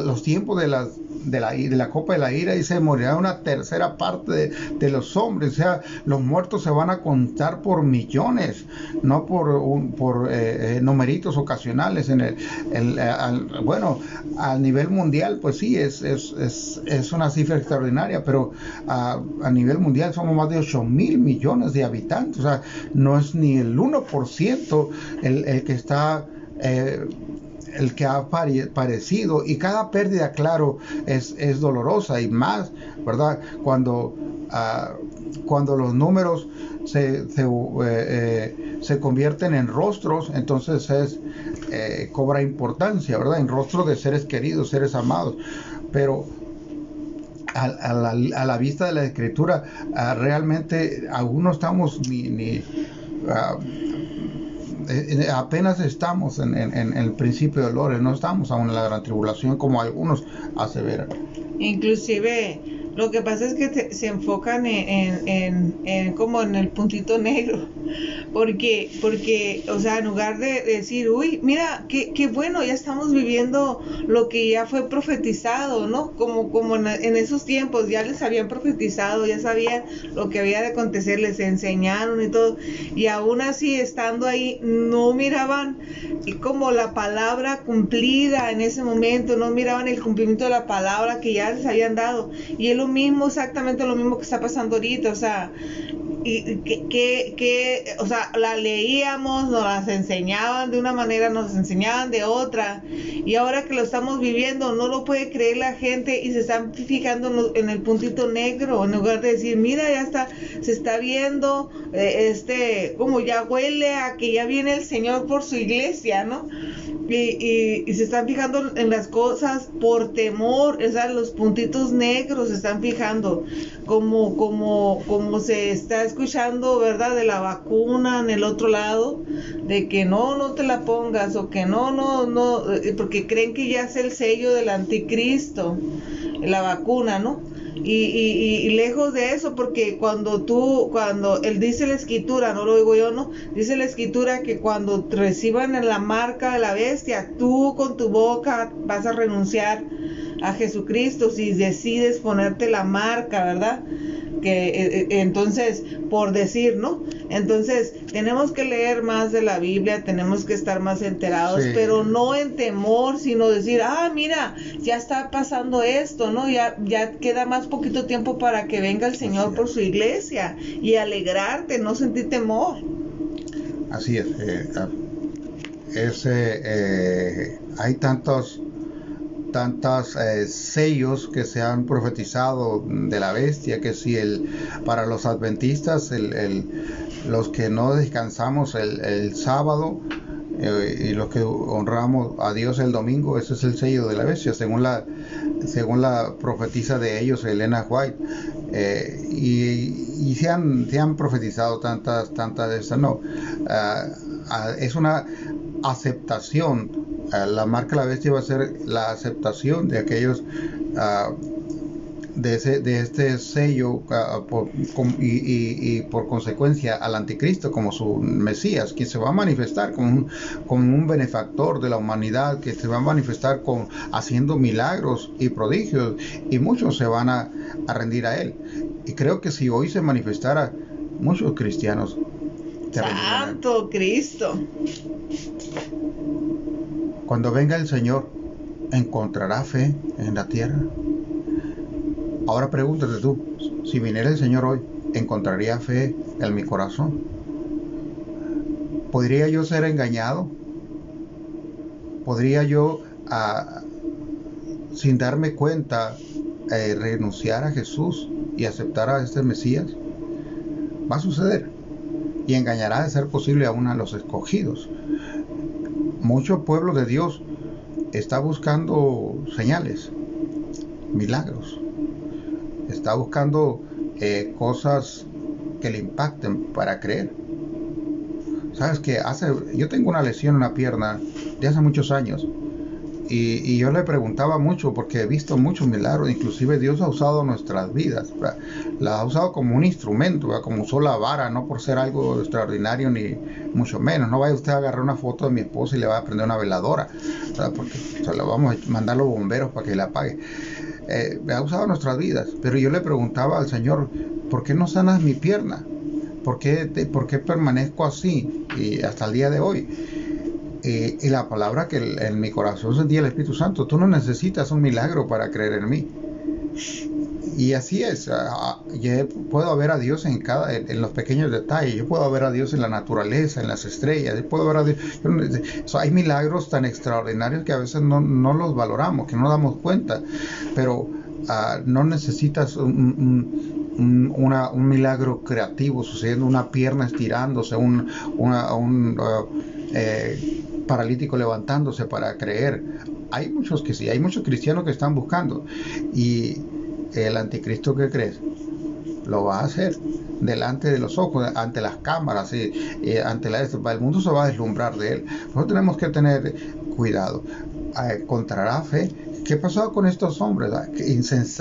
los tiempos de las de la, de la copa de la ira y se morirá una tercera parte de, los hombres. O sea, los muertos se van a contar por millones, no por, un, por eh, eh, numeritos ocasionales. En el, eh, bueno, a nivel mundial, pues sí, es, es, es, es una cifra extraordinaria, pero a, a, nivel mundial somos más de 8 mil millones de habitantes. O sea, no es ni el 1% el, el que está... el que ha parecido y cada pérdida, claro, es, es dolorosa y más, ¿verdad? Cuando, ah, cuando los números se, se, eh, eh, se, convierten en rostros, entonces es, eh, cobra importancia, ¿verdad? En rostros de seres queridos, seres amados. Pero a, la, a la, vista de la escritura, ah, realmente aún no estamos ni... ni ah, apenas estamos en, en, el principio de dolores, no estamos aún en la gran tribulación como algunos aseveran. Inclusive lo que pasa es que se enfocan en, en, en, como en el puntito negro, porque, porque, o sea, en lugar de decir, uy, mira, qué, qué bueno, ya estamos viviendo lo que ya fue profetizado, ¿no? Como, como en, esos tiempos ya les habían profetizado, ya sabían lo que había de acontecer, les enseñaron y todo, y aún así estando ahí, no miraban como la palabra cumplida en ese momento, no miraban el cumplimiento de la palabra que ya les habían dado, y él mismo, exactamente lo mismo que está pasando ahorita, o sea, y que, que, o sea, la leíamos, nos las enseñaban de una manera, nos enseñaban de otra, y ahora que lo estamos viviendo, no lo puede creer la gente y se están fijando en, el puntito negro, en lugar de decir, mira, ya está, se está viendo, eh, este, como ya huele a que ya viene el Señor por su iglesia, ¿no? y, y, se están fijando en las cosas por temor, o sea, los puntitos negros se están fijando, como, como, como se está escuchando, ¿verdad? De la vacuna en el otro lado, de que no, no te la pongas, o que no, no, no, eh, porque creen que ya es el sello del anticristo, la vacuna, ¿no? Y, y, y, lejos de eso, porque cuando tú, cuando él dice la escritura, no lo digo yo, no, dice la escritura que cuando reciban la marca de la bestia, tú con tu boca vas a renunciar a Jesucristo si decides ponerte la marca, ¿verdad? Que eh, eh, entonces por decir no entonces tenemos que leer más de la Biblia tenemos que estar más enterados pero no en temor sino decir ah mira ya está pasando esto no ya ya queda más poquito tiempo para que venga el Señor por su iglesia y alegrarte no sentir temor. Así es eh, ah, ese hay tantos tantos eh, sellos que se han profetizado de la bestia, que si el, para los adventistas, el, los que no descansamos el, sábado eh, y los que honramos a Dios el domingo, ese es el sello de la bestia, según la, según la profetisa de ellos, Elena White. Eh, y, y se, han, se han profetizado tantas, tantas de estas, no. Ah, ah, es una aceptación la marca la bestia va a ser la aceptación de aquellos ah, de, ese, de este sello ah, y, por consecuencia al anticristo como su Mesías, quien se va a manifestar como un, como un benefactor de la humanidad, que se va a manifestar con, haciendo milagros y prodigios y muchos se van a, a rendir a él. Y creo que si hoy se manifestara, muchos cristianos. Santo Cristo. Cuando venga el Señor, ¿encontrará fe en la tierra? Ahora pregúntate tú, si viniera el Señor hoy, ¿encontraría fe en mi corazón? ¿Podría yo ser engañado? ¿Podría yo, ah, sin darme cuenta, eh, renunciar a Jesús y aceptar a este Mesías? Va a suceder y engañará de ser posible aún a los escogidos. Mucho pueblo de Dios está buscando señales, milagros, está buscando eh, cosas que le impacten para creer. Sabes que hace, yo tengo una lesión en la pierna de hace muchos años y, yo le preguntaba mucho porque he visto muchos milagros, inclusive Dios ha usado nuestras vidas, la ha usado como un instrumento, como usó la vara, no por ser algo extraordinario ni mucho menos. No vaya usted a agarrar una foto de mi esposa y le va a prender una veladora, porque se la vamos a mandar los bomberos para que la apague. Eh, ha usado nuestras vidas, pero yo le preguntaba al Señor, ¿por qué no sanas mi pierna? ¿Por qué, ¿Por qué permanezco así y hasta el día de hoy? Y la palabra que en mi corazón sentía el Espíritu Santo, tú no necesitas un milagro para creer en mí. y así es, yo puedo ver a Dios en cada en los pequeños detalles, yo puedo ver a Dios en la naturaleza, en las estrellas, yo puedo ver a Dios, hay milagros tan extraordinarios que a veces no, no los valoramos, que no damos cuenta, pero ah, no necesitas un, un, milagro creativo sucediendo, una pierna estirándose, un, un ah, eh, paralítico levantándose para creer. Hay muchos que sí, hay muchos cristianos que están buscando. Y el anticristo que crees lo va a hacer delante de los ojos, ante las cámaras y, ante la el mundo se va a deslumbrar de él. Nosotros tenemos que tener cuidado. Encontrará fe ¿Qué pasó con estos hombres? Ah,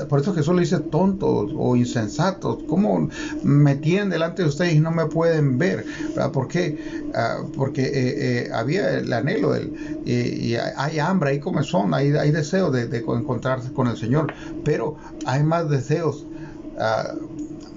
por eso Jesús le dice tontos o insensatos. ¿Cómo me tienen delante de ustedes y no me pueden ver? ¿Por qué? Ah, porque eh, eh, había el anhelo del, y hay hambre, hay comezón, hay, hay deseo de, encontrarse con el Señor, pero hay más deseos. Ah,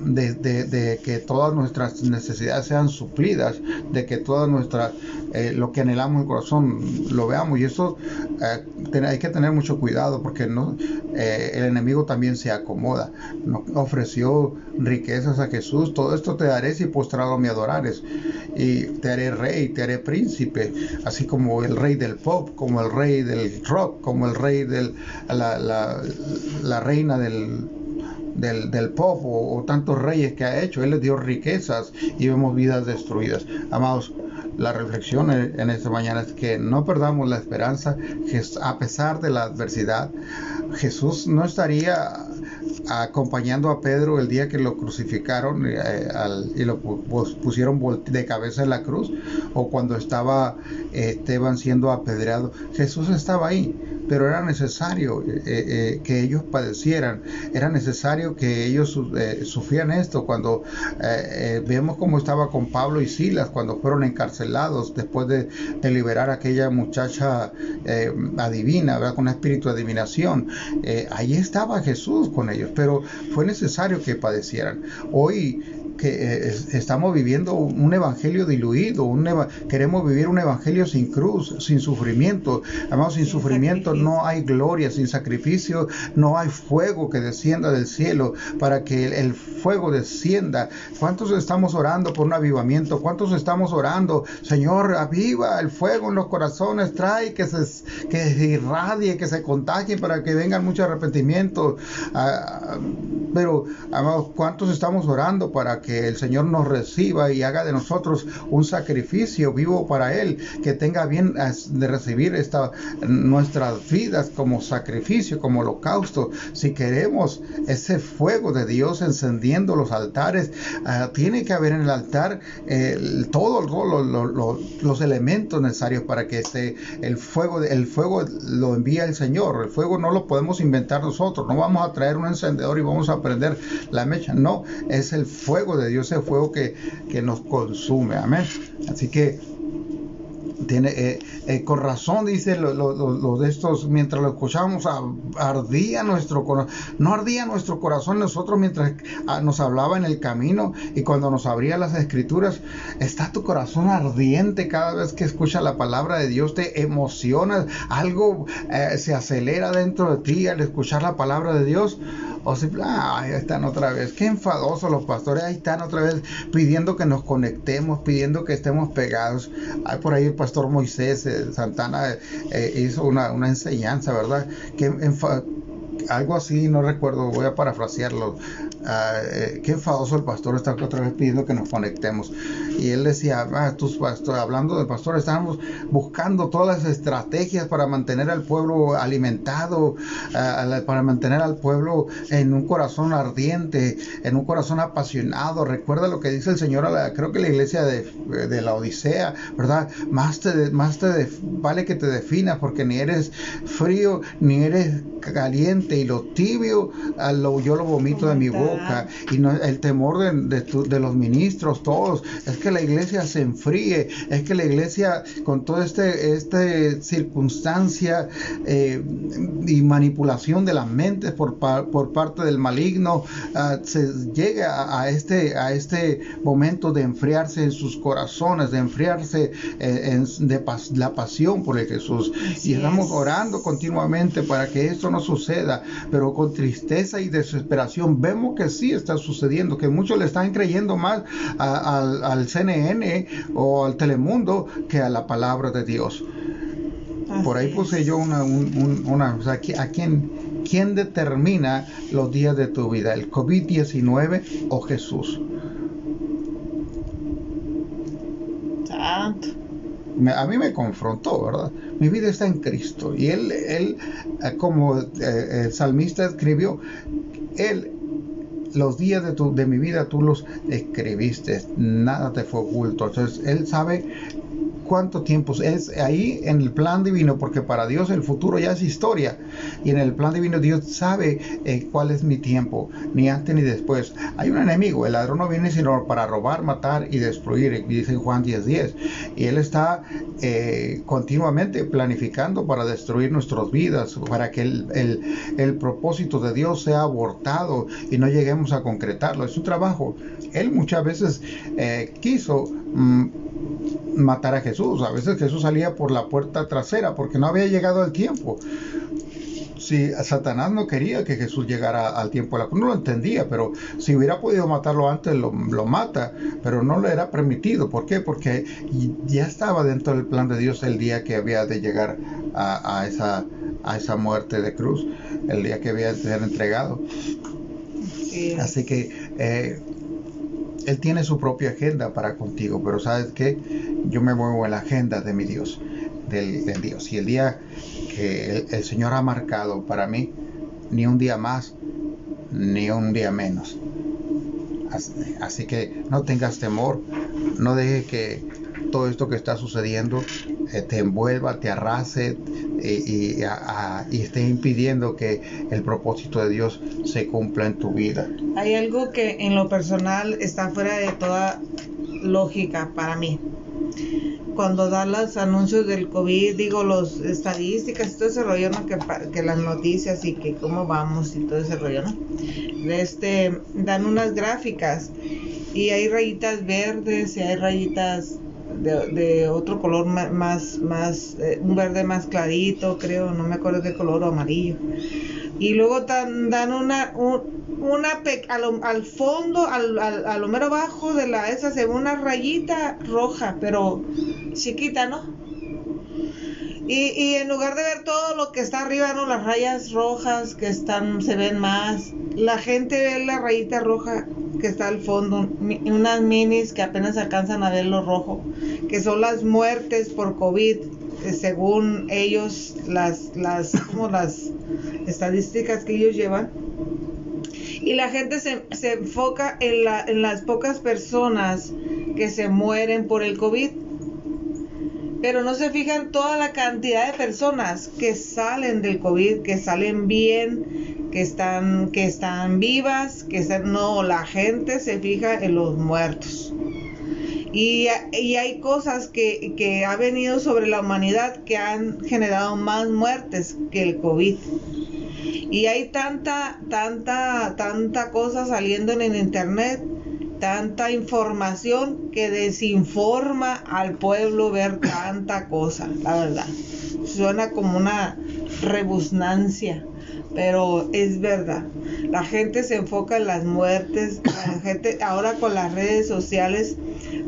de, que todas nuestras necesidades sean suplidas, de que todas nuestras, eh, lo que anhelamos en el corazón lo veamos. Y eso eh, hay que tener mucho cuidado porque no, eh, el enemigo también se acomoda. Ofreció riquezas a Jesús, todo esto te daré si postrado me adorares. Y te haré rey, te haré príncipe, así como el rey del pop, como el rey del rock, como el rey del, la, la, la reina del del, del pop o, tantos reyes que ha hecho. Él les dio riquezas y vemos vidas destruidas. Amados, la reflexión en esta mañana es que no perdamos la esperanza, que a pesar de la adversidad, Jesús no estaría acompañando a Pedro el día que lo crucificaron eh, y lo pusieron de cabeza en la cruz o cuando estaba Esteban siendo apedreado. Jesús estaba ahí, pero era necesario eh, eh, que ellos padecieran, era necesario que ellos sufrieran esto. Cuando vemos cómo estaba con Pablo y Silas cuando fueron encarcelados después de, liberar a aquella muchacha adivina, ¿verdad? con un espíritu de adivinación, ahí estaba Jesús con ellos pero fue necesario que padecieran. Hoy que eh, estamos viviendo un evangelio diluido, un queremos vivir un evangelio sin cruz, sin sufrimiento. Además, sin, sufrimiento no hay gloria, sin sacrificio no hay fuego que descienda del cielo para que el, fuego descienda. ¿Cuántos estamos orando por un avivamiento? ¿Cuántos estamos orando? Señor, aviva el fuego en los corazones, trae que se, que irradie, que se contagie para que vengan muchos arrepentimientos. Ah, pero, amados, ¿cuántos estamos orando para que que el Señor nos reciba y haga de nosotros un sacrificio vivo para Él, que tenga bien de recibir esta, nuestras vidas como sacrificio, como holocausto. Si queremos ese fuego de Dios encendiendo los altares, ah, tiene que haber en el altar todos los elementos necesarios para que esté el fuego, el fuego lo envía el Señor. El fuego no lo podemos inventar nosotros. No vamos a traer un encendedor y vamos a prender la mecha. No, es el fuego de Dios, ese fuego que, que nos consume. Amén. Así que tiene, eh, eh, con razón dice lo, de estos, mientras lo escuchábamos, ardía nuestro corazón, no ardía nuestro corazón nosotros mientras ah, nos hablaba en el camino y cuando nos abría las escrituras, está tu corazón ardiente cada vez que escucha la palabra de Dios, te emociona, algo eh, se acelera dentro de ti al escuchar la palabra de Dios, o si, ah, ahí están otra vez, qué enfadosos los pastores, ahí están otra vez pidiendo que nos conectemos, pidiendo que estemos pegados, hay por ahí el pastor pastor Moisés eh, Santana eh, hizo una, una, enseñanza, ¿verdad? Que algo así, no recuerdo, voy a parafrasearlo. Ah, eh, qué enfadoso el pastor está otra vez pidiendo que nos conectemos. Y él decía, ah, hablando del pastor, estamos buscando todas las estrategias para mantener al pueblo alimentado, ah, para mantener al pueblo en un corazón ardiente, en un corazón apasionado. Recuerda lo que dice el Señor, a la, creo que la iglesia de, de la Odisea, ¿verdad? Más te, más te vale que te definas porque ni eres frío ni eres caliente y lo tibio, lo, yo lo vomito de mi boca boca y no, el temor de, de, los ministros, todos, es que la iglesia se enfríe, es que la iglesia con toda este, este circunstancia eh, y manipulación de las mentes por, por parte del maligno, ah, se llegue a, este, a este momento de enfriarse en sus corazones, de enfriarse eh, en, de la pasión por el Jesús. y estamos orando continuamente para que esto no suceda, pero con tristeza y desesperación vemos que sí está sucediendo, que muchos le están creyendo más al CNN o al Telemundo que a la palabra de Dios. Por ahí puse yo una, una o sea, ¿a quién, quién determina los días de tu vida? ¿El COVID-19 o Jesús? a mí me confrontó, ¿verdad? Mi vida está en Cristo. Y él, él eh, como eh, el salmista escribió, él los días de, tu, de mi vida tú los escribiste, nada te fue oculto. Entonces, Él sabe cuánto tiempo es ahí en el plan divino, porque para Dios el futuro ya es historia. Y en el plan divino Dios sabe eh, cuál es mi tiempo, ni antes ni después. Hay un enemigo, el ladrón no viene sino para robar, matar y destruir, dice Juan 10:10. 10. Y él está eh, continuamente planificando para destruir nuestras vidas, para que el, el, propósito de Dios sea abortado y no lleguemos a concretarlo. Es un trabajo. Él muchas veces eh, quiso... Mm, matar a Jesús. A veces Jesús salía por la puerta trasera porque no había llegado el tiempo. Si Satanás no quería que Jesús llegara al tiempo de la cruz, no lo entendía, pero si hubiera podido matarlo antes, lo, mata, pero no le era permitido. ¿Por qué? Porque ya estaba dentro del plan de Dios el día que había de llegar a, esa, a esa muerte de cruz, el día que había de ser entregado. Así que eh, él tiene su propia agenda para contigo, pero ¿sabes qué? Yo me muevo en la agenda de mi Dios, del, Dios. Y el día que el, Señor ha marcado para mí, ni un día más, ni un día menos. Así, que no tengas temor, no dejes que todo esto que está sucediendo eh, te envuelva, te arrase y, y, esté impidiendo que el propósito de Dios se cumpla en tu vida. Hay algo que en lo personal está fuera de toda lógica para mí. Cuando dan los anuncios del COVID, digo, las estadísticas y todo ese rollo, ¿no? que, que las noticias y que cómo vamos y todo ese rollo, ¿no? Este, dan unas gráficas y hay rayitas verdes y hay rayitas de, otro color más, más, eh, un verde más clarito, creo, no me acuerdo de color, o amarillo. Y luego dan, una, una al, fondo, al, al, a lo bajo de la esa se ve una rayita roja, pero chiquita, ¿no? Y, en lugar de ver todo lo que está arriba, ¿no? Las rayas rojas que están, se ven más. La gente ve la rayita roja que está al fondo, unas minis que apenas alcanzan a ver lo rojo, que son las muertes por COVID, eh, según ellos, las, las, como las estadísticas que ellos llevan. Y la gente se, se enfoca en, la, en las pocas personas que se mueren por el COVID pero no se fijan toda la cantidad de personas que salen del COVID, que salen bien, que están, que están vivas, que no, la gente se fija en los muertos. Y, y hay cosas que, que ha venido sobre la humanidad que han generado más muertes que el COVID. Y hay tanta, tanta, tanta cosa saliendo en el internet, tanta información que desinforma al pueblo ver tanta cosa, la verdad. Suena como una rebusnancia pero es verdad. La gente se enfoca en las muertes, la gente ahora con las redes sociales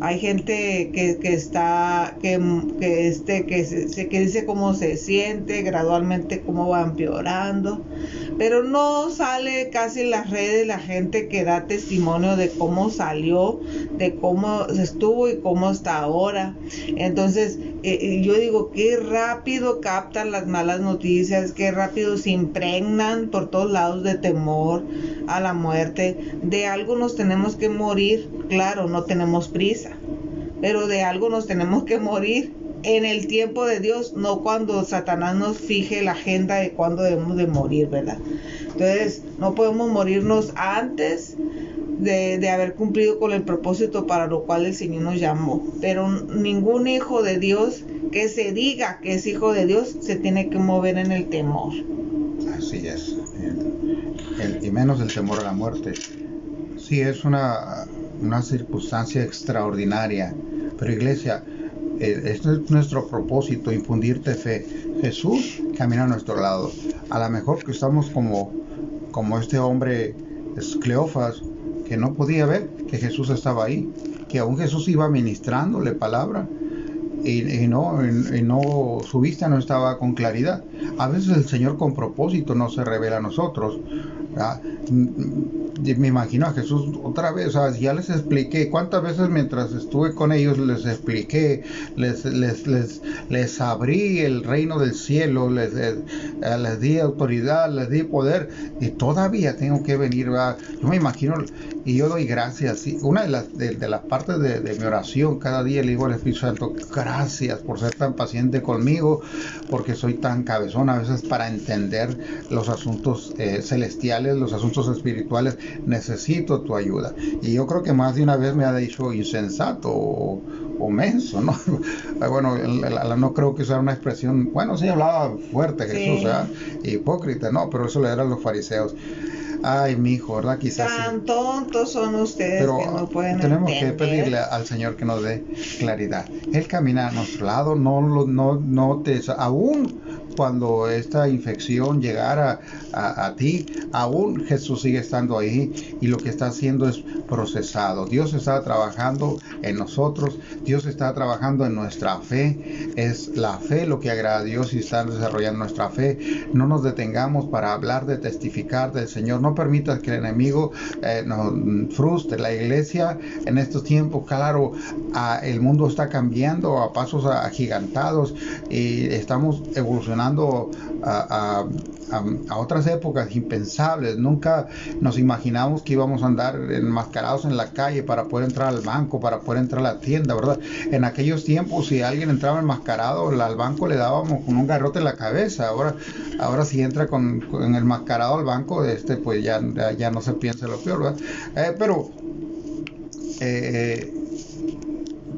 hay gente que, que está que, que este que se, que dice cómo se siente, gradualmente cómo va empeorando, pero no sale casi en las redes la gente que da testimonio de cómo salió, de cómo estuvo y cómo está ahora. Entonces, eh, eh, yo digo, qué rápido captan las malas noticias, qué rápido se impregnan por todos lados de temor a la muerte. De algo nos tenemos que morir, claro, no tenemos prisa, pero de algo nos tenemos que morir. en el tiempo de Dios, no cuando Satanás nos fije la agenda de cuándo debemos de morir, ¿verdad? Entonces, no podemos morirnos antes de, de, haber cumplido con el propósito para lo cual el Señor nos llamó. Pero ningún hijo de Dios que se diga que es hijo de Dios se tiene que mover en el temor. Así es. y menos el temor a la muerte. Sí, es una, una circunstancia extraordinaria. Pero iglesia, este es nuestro propósito, infundirte fe. Jesús camina a nuestro lado. A lo mejor que estamos como, como este hombre Cleofas, que no podía ver que Jesús estaba ahí, que aún Jesús iba ministrándole palabra y, no, y no, su vista no estaba con claridad. A veces el Señor con propósito no se revela a nosotros. Me imagino a Jesús otra vez, ya les expliqué, cuántas veces mientras estuve con ellos les expliqué, les, les, les, les abrí el reino del cielo, les, les, les, di autoridad, les di poder y todavía tengo que venir. Yo me imagino y yo doy gracias. Una de las, de, las partes de, mi oración cada día le digo al Espíritu Santo, gracias por ser tan paciente conmigo, porque soy tan cabezón a veces para entender los asuntos eh, celestiales, los asuntos espirituales. Necesito tu ayuda. Y yo creo que más de una vez me ha dicho insensato o, menso, ¿no? bueno, no creo que sea una expresión, bueno, sí hablaba fuerte Jesús, hipócrita, no, pero eso le era a los fariseos. Ay, mi hijo, ¿verdad? Quizás. Tan tontos son ustedes que no pueden Tenemos que pedirle al Señor que nos dé claridad. Él camina a nuestro lado, no, no, no te. Aún cuando esta infección llegara a, ti, aún Jesús sigue estando ahí y lo que está haciendo es procesado. Dios está trabajando en nosotros, Dios está trabajando en nuestra fe, es la fe lo que agrada a Dios y está desarrollando nuestra fe. No nos detengamos para hablar de testificar del Señor, no permitas que el enemigo eh, nos frustre. La iglesia en estos tiempos, claro, el mundo está cambiando a pasos agigantados y estamos evolucionando a, otras épocas impensables. Nunca nos imaginamos que íbamos a andar enmascarados en la calle para poder entrar al banco, para poder entrar a la tienda, ¿verdad? En aquellos tiempos, si alguien entraba enmascarado al banco, le dábamos con un garrote en la cabeza. Ahora, ahora si entra con, el mascarado al banco, este, pues ya, ya no se piensa lo peor, ¿verdad? Eh, pero eh,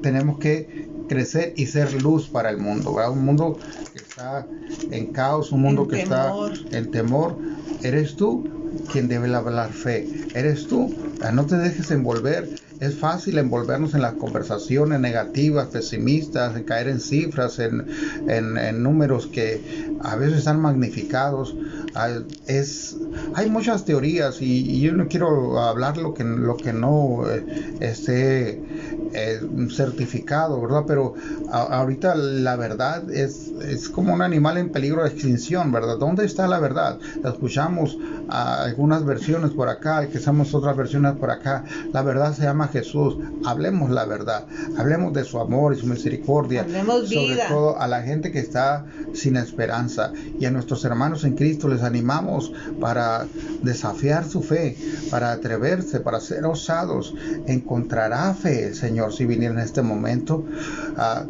tenemos que crecer y ser luz para el mundo, ¿verdad? Un mundo está en caos, un mundo que está en temor, eres tú quien debe hablar fe. Eres tú. Ah, no te dejes envolver. Es fácil envolvernos en las conversaciones negativas, pesimistas, en caer en cifras, en, en, números que a veces están magnificados. Ah, es, hay muchas teorías y, yo no quiero hablar lo que, lo que no eh, esté eh, certificado, ¿verdad? Pero ahorita la verdad es, es como un animal en peligro de extinción, ¿verdad? ¿Dónde está la verdad? La escuchamos a algunas versiones por acá, que somos otras versiones por acá. La verdad se llama Jesús. Hablemos la verdad. Hablemos de su amor y su misericordia. Hablemos sobre todo a la gente que está sin esperanza. Y a nuestros hermanos en Cristo les animamos para desafiar su fe, para atreverse, para ser osados. Encontrará fe, Señor si viniera en este momento. a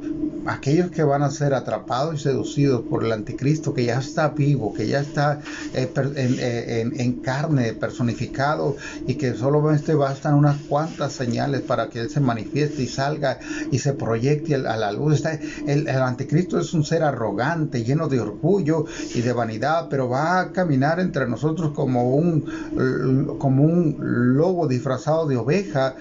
aquellos que van a ser atrapados y seducidos por el anticristo que ya está vivo, que ya está eh, eh, en, carne, personificado y que solamente bastan unas cuantas señales para que él se manifieste y salga y se proyecte a la luz. Está, el, el anticristo es un ser arrogante, lleno de orgullo y de vanidad, pero va a caminar entre nosotros como un, como un lobo disfrazado de oveja,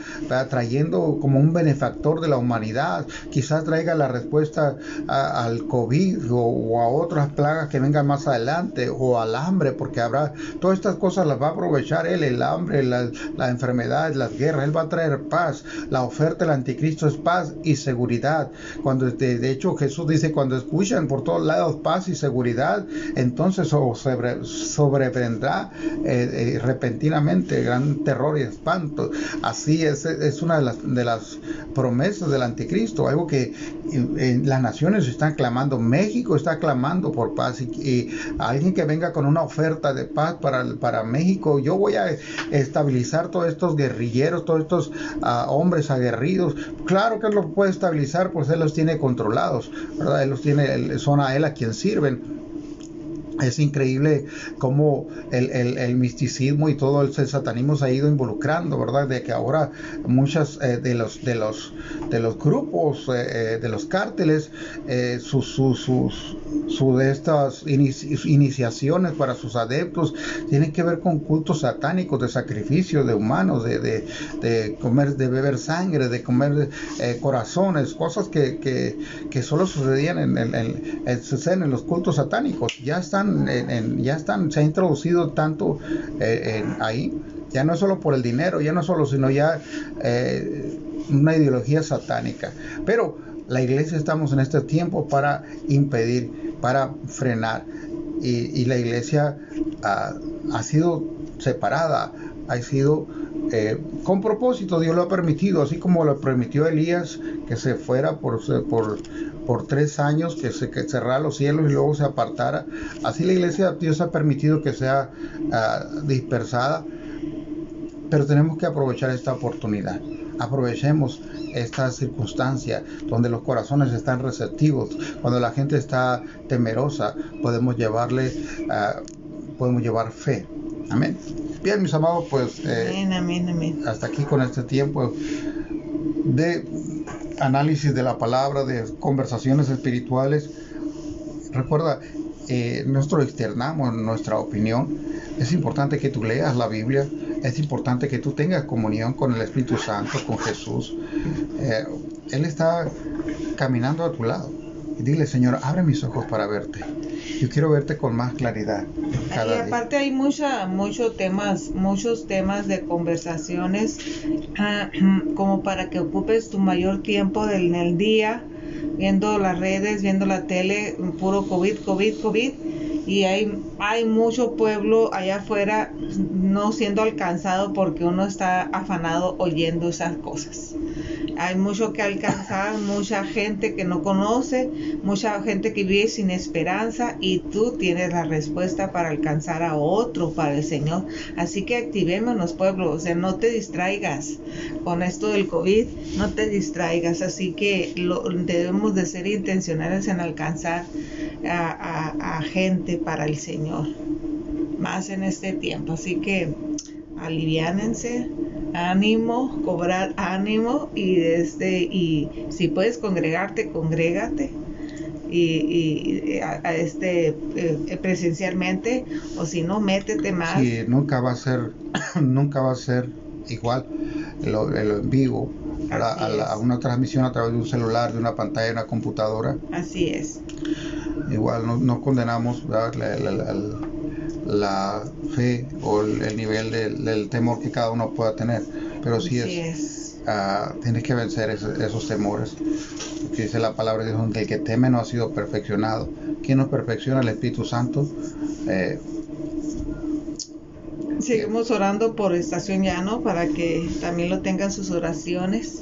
trayendo como un benefactor de la humanidad, quizás traiga la respuesta al COVID o, a otras plagas que vengan más adelante, o al hambre, porque habrá, todas estas cosas las va a aprovechar él, el hambre, la, la enfermedad, las guerras, él va a traer paz, la oferta del anticristo es paz y seguridad. Cuando de, hecho Jesús dice, cuando escuchan por todos lados paz y seguridad, entonces sobre, sobrevendrá eh, eh, repentinamente gran terror y espanto. Así es, es una de las, de las promesas del anticristo, algo que las naciones están clamando, México está clamando por paz y, alguien que venga con una oferta de paz para, para México, yo voy a estabilizar todos estos guerrilleros, todos estos ah, hombres aguerridos. Claro que lo puede estabilizar, pues él los tiene controlados, ¿verdad? Él los tiene, son a él a quien sirven es increíble cómo el, misticismo y todo el, satanismo se ha ido involucrando, ¿verdad? De que ahora muchas eh, de los de los de los grupos eh, eh, de los cárteles sus, sus, sus, de estas iniciaciones para sus adeptos tienen que ver con cultos satánicos de sacrificio de humanos, de, de, comer, de beber sangre, de comer corazones, cosas que, que, que, solo sucedían en, en, en, en los cultos satánicos. Ya están ya están, se ha introducido tanto eh, ahí, ya no es solo por el dinero, ya no solo, sino ya eh, una ideología satánica. Pero la iglesia estamos en este tiempo para impedir, para frenar. Y, la iglesia ha, ha sido separada, ha sido eh, con propósito, Dios lo ha permitido, así como lo permitió Elías que se fuera por, por tres años, que se que cerrara los cielos y luego se apartara. Así la iglesia, Dios ha permitido que sea ah, dispersada, pero tenemos que aprovechar esta oportunidad. Aprovechemos esta circunstancia donde los corazones están receptivos, cuando la gente está temerosa, podemos llevarle, ah, podemos llevar fe. Amén. Bien, mis amados, pues eh, hasta aquí con este tiempo de análisis de la palabra, de conversaciones espirituales. Recuerda, eh, nosotros externamos nuestra opinión. Es importante que tú leas la Biblia, es importante que tú tengas comunión con el Espíritu Santo, con Jesús. Eh, él está caminando a tu lado. Y dile, Señor, abre mis ojos para verte. Yo quiero verte con más claridad. y aparte hay mucha, muchos temas, muchos temas de conversaciones ah, como para que ocupes tu mayor tiempo en el día viendo las redes, viendo la tele, puro COVID, COVID, COVID y hay, hay mucho pueblo allá afuera no siendo alcanzado porque uno está afanado oyendo esas cosas. Hay mucho que alcanzar, mucha gente que no conoce, mucha gente que vive sin esperanza y tú tienes la respuesta para alcanzar a otro, para el Señor. Así que activémonos, pueblo, o sea, no te distraigas con esto del COVID, no te distraigas. Así que lo, debemos de ser intencionales en alcanzar a, gente para el Señor, más en este tiempo. Así que aliviánense, ánimo, cobrar ánimo y desde y si puedes congregarte, congrégate y, a, este eh, presencialmente o si no métete más. Sí, nunca va a ser nunca va a ser igual lo, en vivo a, una transmisión a través de un celular, de una pantalla, de una computadora. Así es. Igual no, condenamos la, fe o el, nivel del temor que cada uno pueda tener, pero sí es, ah, tienes que vencer esos, temores. Que dice la palabra de Dios, el que teme no ha sido perfeccionado. ¿Quién nos perfecciona? El Espíritu Santo. Eh, Seguimos orando por Estación Llano para que también lo tengan sus oraciones.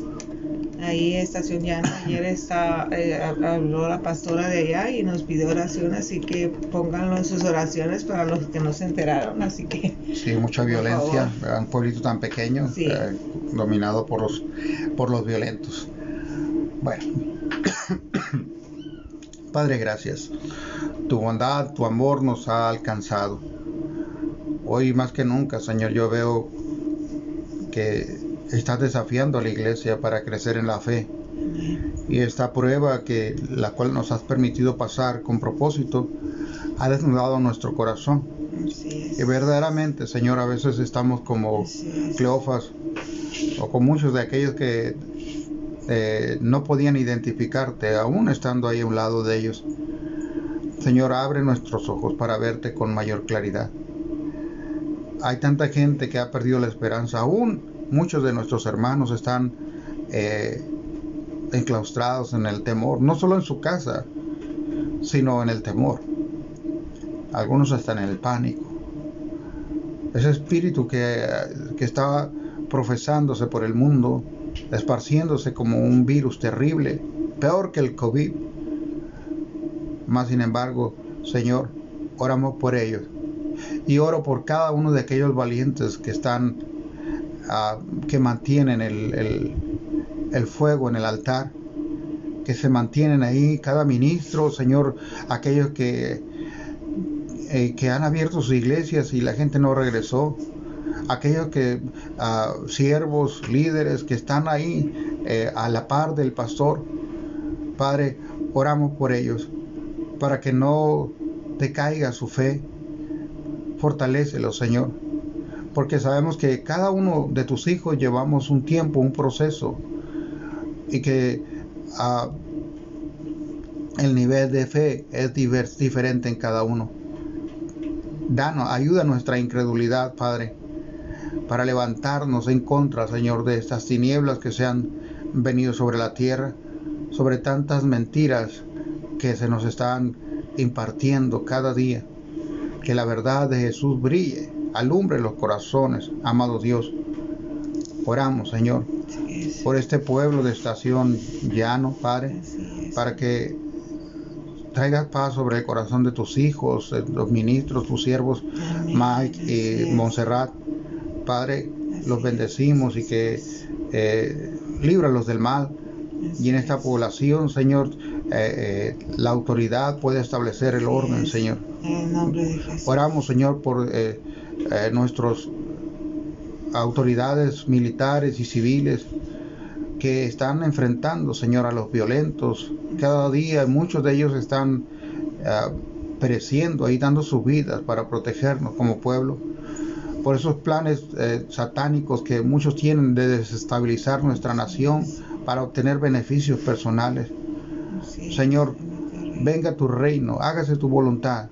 Ahí Estación Llano, ayer está, eh, habló la pastora de allá y nos pidió oración, así que pónganlo en sus oraciones para los que no se enteraron, así que... Sí, mucha violencia, un pueblito tan pequeño, eh, dominado por los, por los violentos. Bueno, Padre, gracias. Tu bondad, tu amor nos ha alcanzado Hoy más que nunca, Señor, yo veo que estás desafiando a la iglesia para crecer en la fe. Y esta prueba que la cual nos has permitido pasar con propósito ha desnudado nuestro corazón. Y verdaderamente, Señor, a veces estamos como Cleofas o con muchos de aquellos que eh, no podían identificarte, aún estando ahí a un lado de ellos. Señor, abre nuestros ojos para verte con mayor claridad hay tanta gente que ha perdido la esperanza. Aún muchos de nuestros hermanos están eh, enclaustrados en el temor, no solo en su casa, sino en el temor. Algunos están en el pánico. Ese espíritu que, que estaba profesándose por el mundo, esparciéndose como un virus terrible, peor que el COVID. Más sin embargo, Señor, oramos por ellos. Y oro por cada uno de aquellos valientes que están, ah, que mantienen el, el fuego en el altar, que se mantienen ahí, cada ministro, Señor, aquellos que, eh, que han abierto sus iglesias y la gente no regresó, aquellos que, uh, siervos, líderes que están ahí eh, a la par del pastor, Padre, oramos por ellos, para que no decaiga su fe, fortalecelo, Señor, porque sabemos que cada uno de tus hijos llevamos un tiempo, un proceso, y que uh, el nivel de fe es diferente en cada uno. Danos, ayuda a nuestra incredulidad, Padre, para levantarnos en contra, Señor, de estas tinieblas que se han venido sobre la tierra, sobre tantas mentiras que se nos están impartiendo cada día. Que la verdad de Jesús brille, alumbre los corazones, amado Dios. Oramos, Señor, por este pueblo de estación llano, Padre, para que traigas paz sobre el corazón de tus hijos, los ministros, tus siervos, Mike y Montserrat. Padre, los bendecimos y que eh, líbralos del mal. Y en esta población, Señor, eh, eh, la autoridad puede establecer el orden, Señor. Oramos, Señor, por eh, nuestras autoridades militares y civiles que están enfrentando, Señor, a los violentos. Cada día muchos de ellos están pereciendo ahí, dando sus vidas para protegernos como pueblo por esos planes eh, satánicos que muchos tienen de desestabilizar nuestra nación para obtener beneficios personales. Señor, venga tu reino, hágase tu voluntad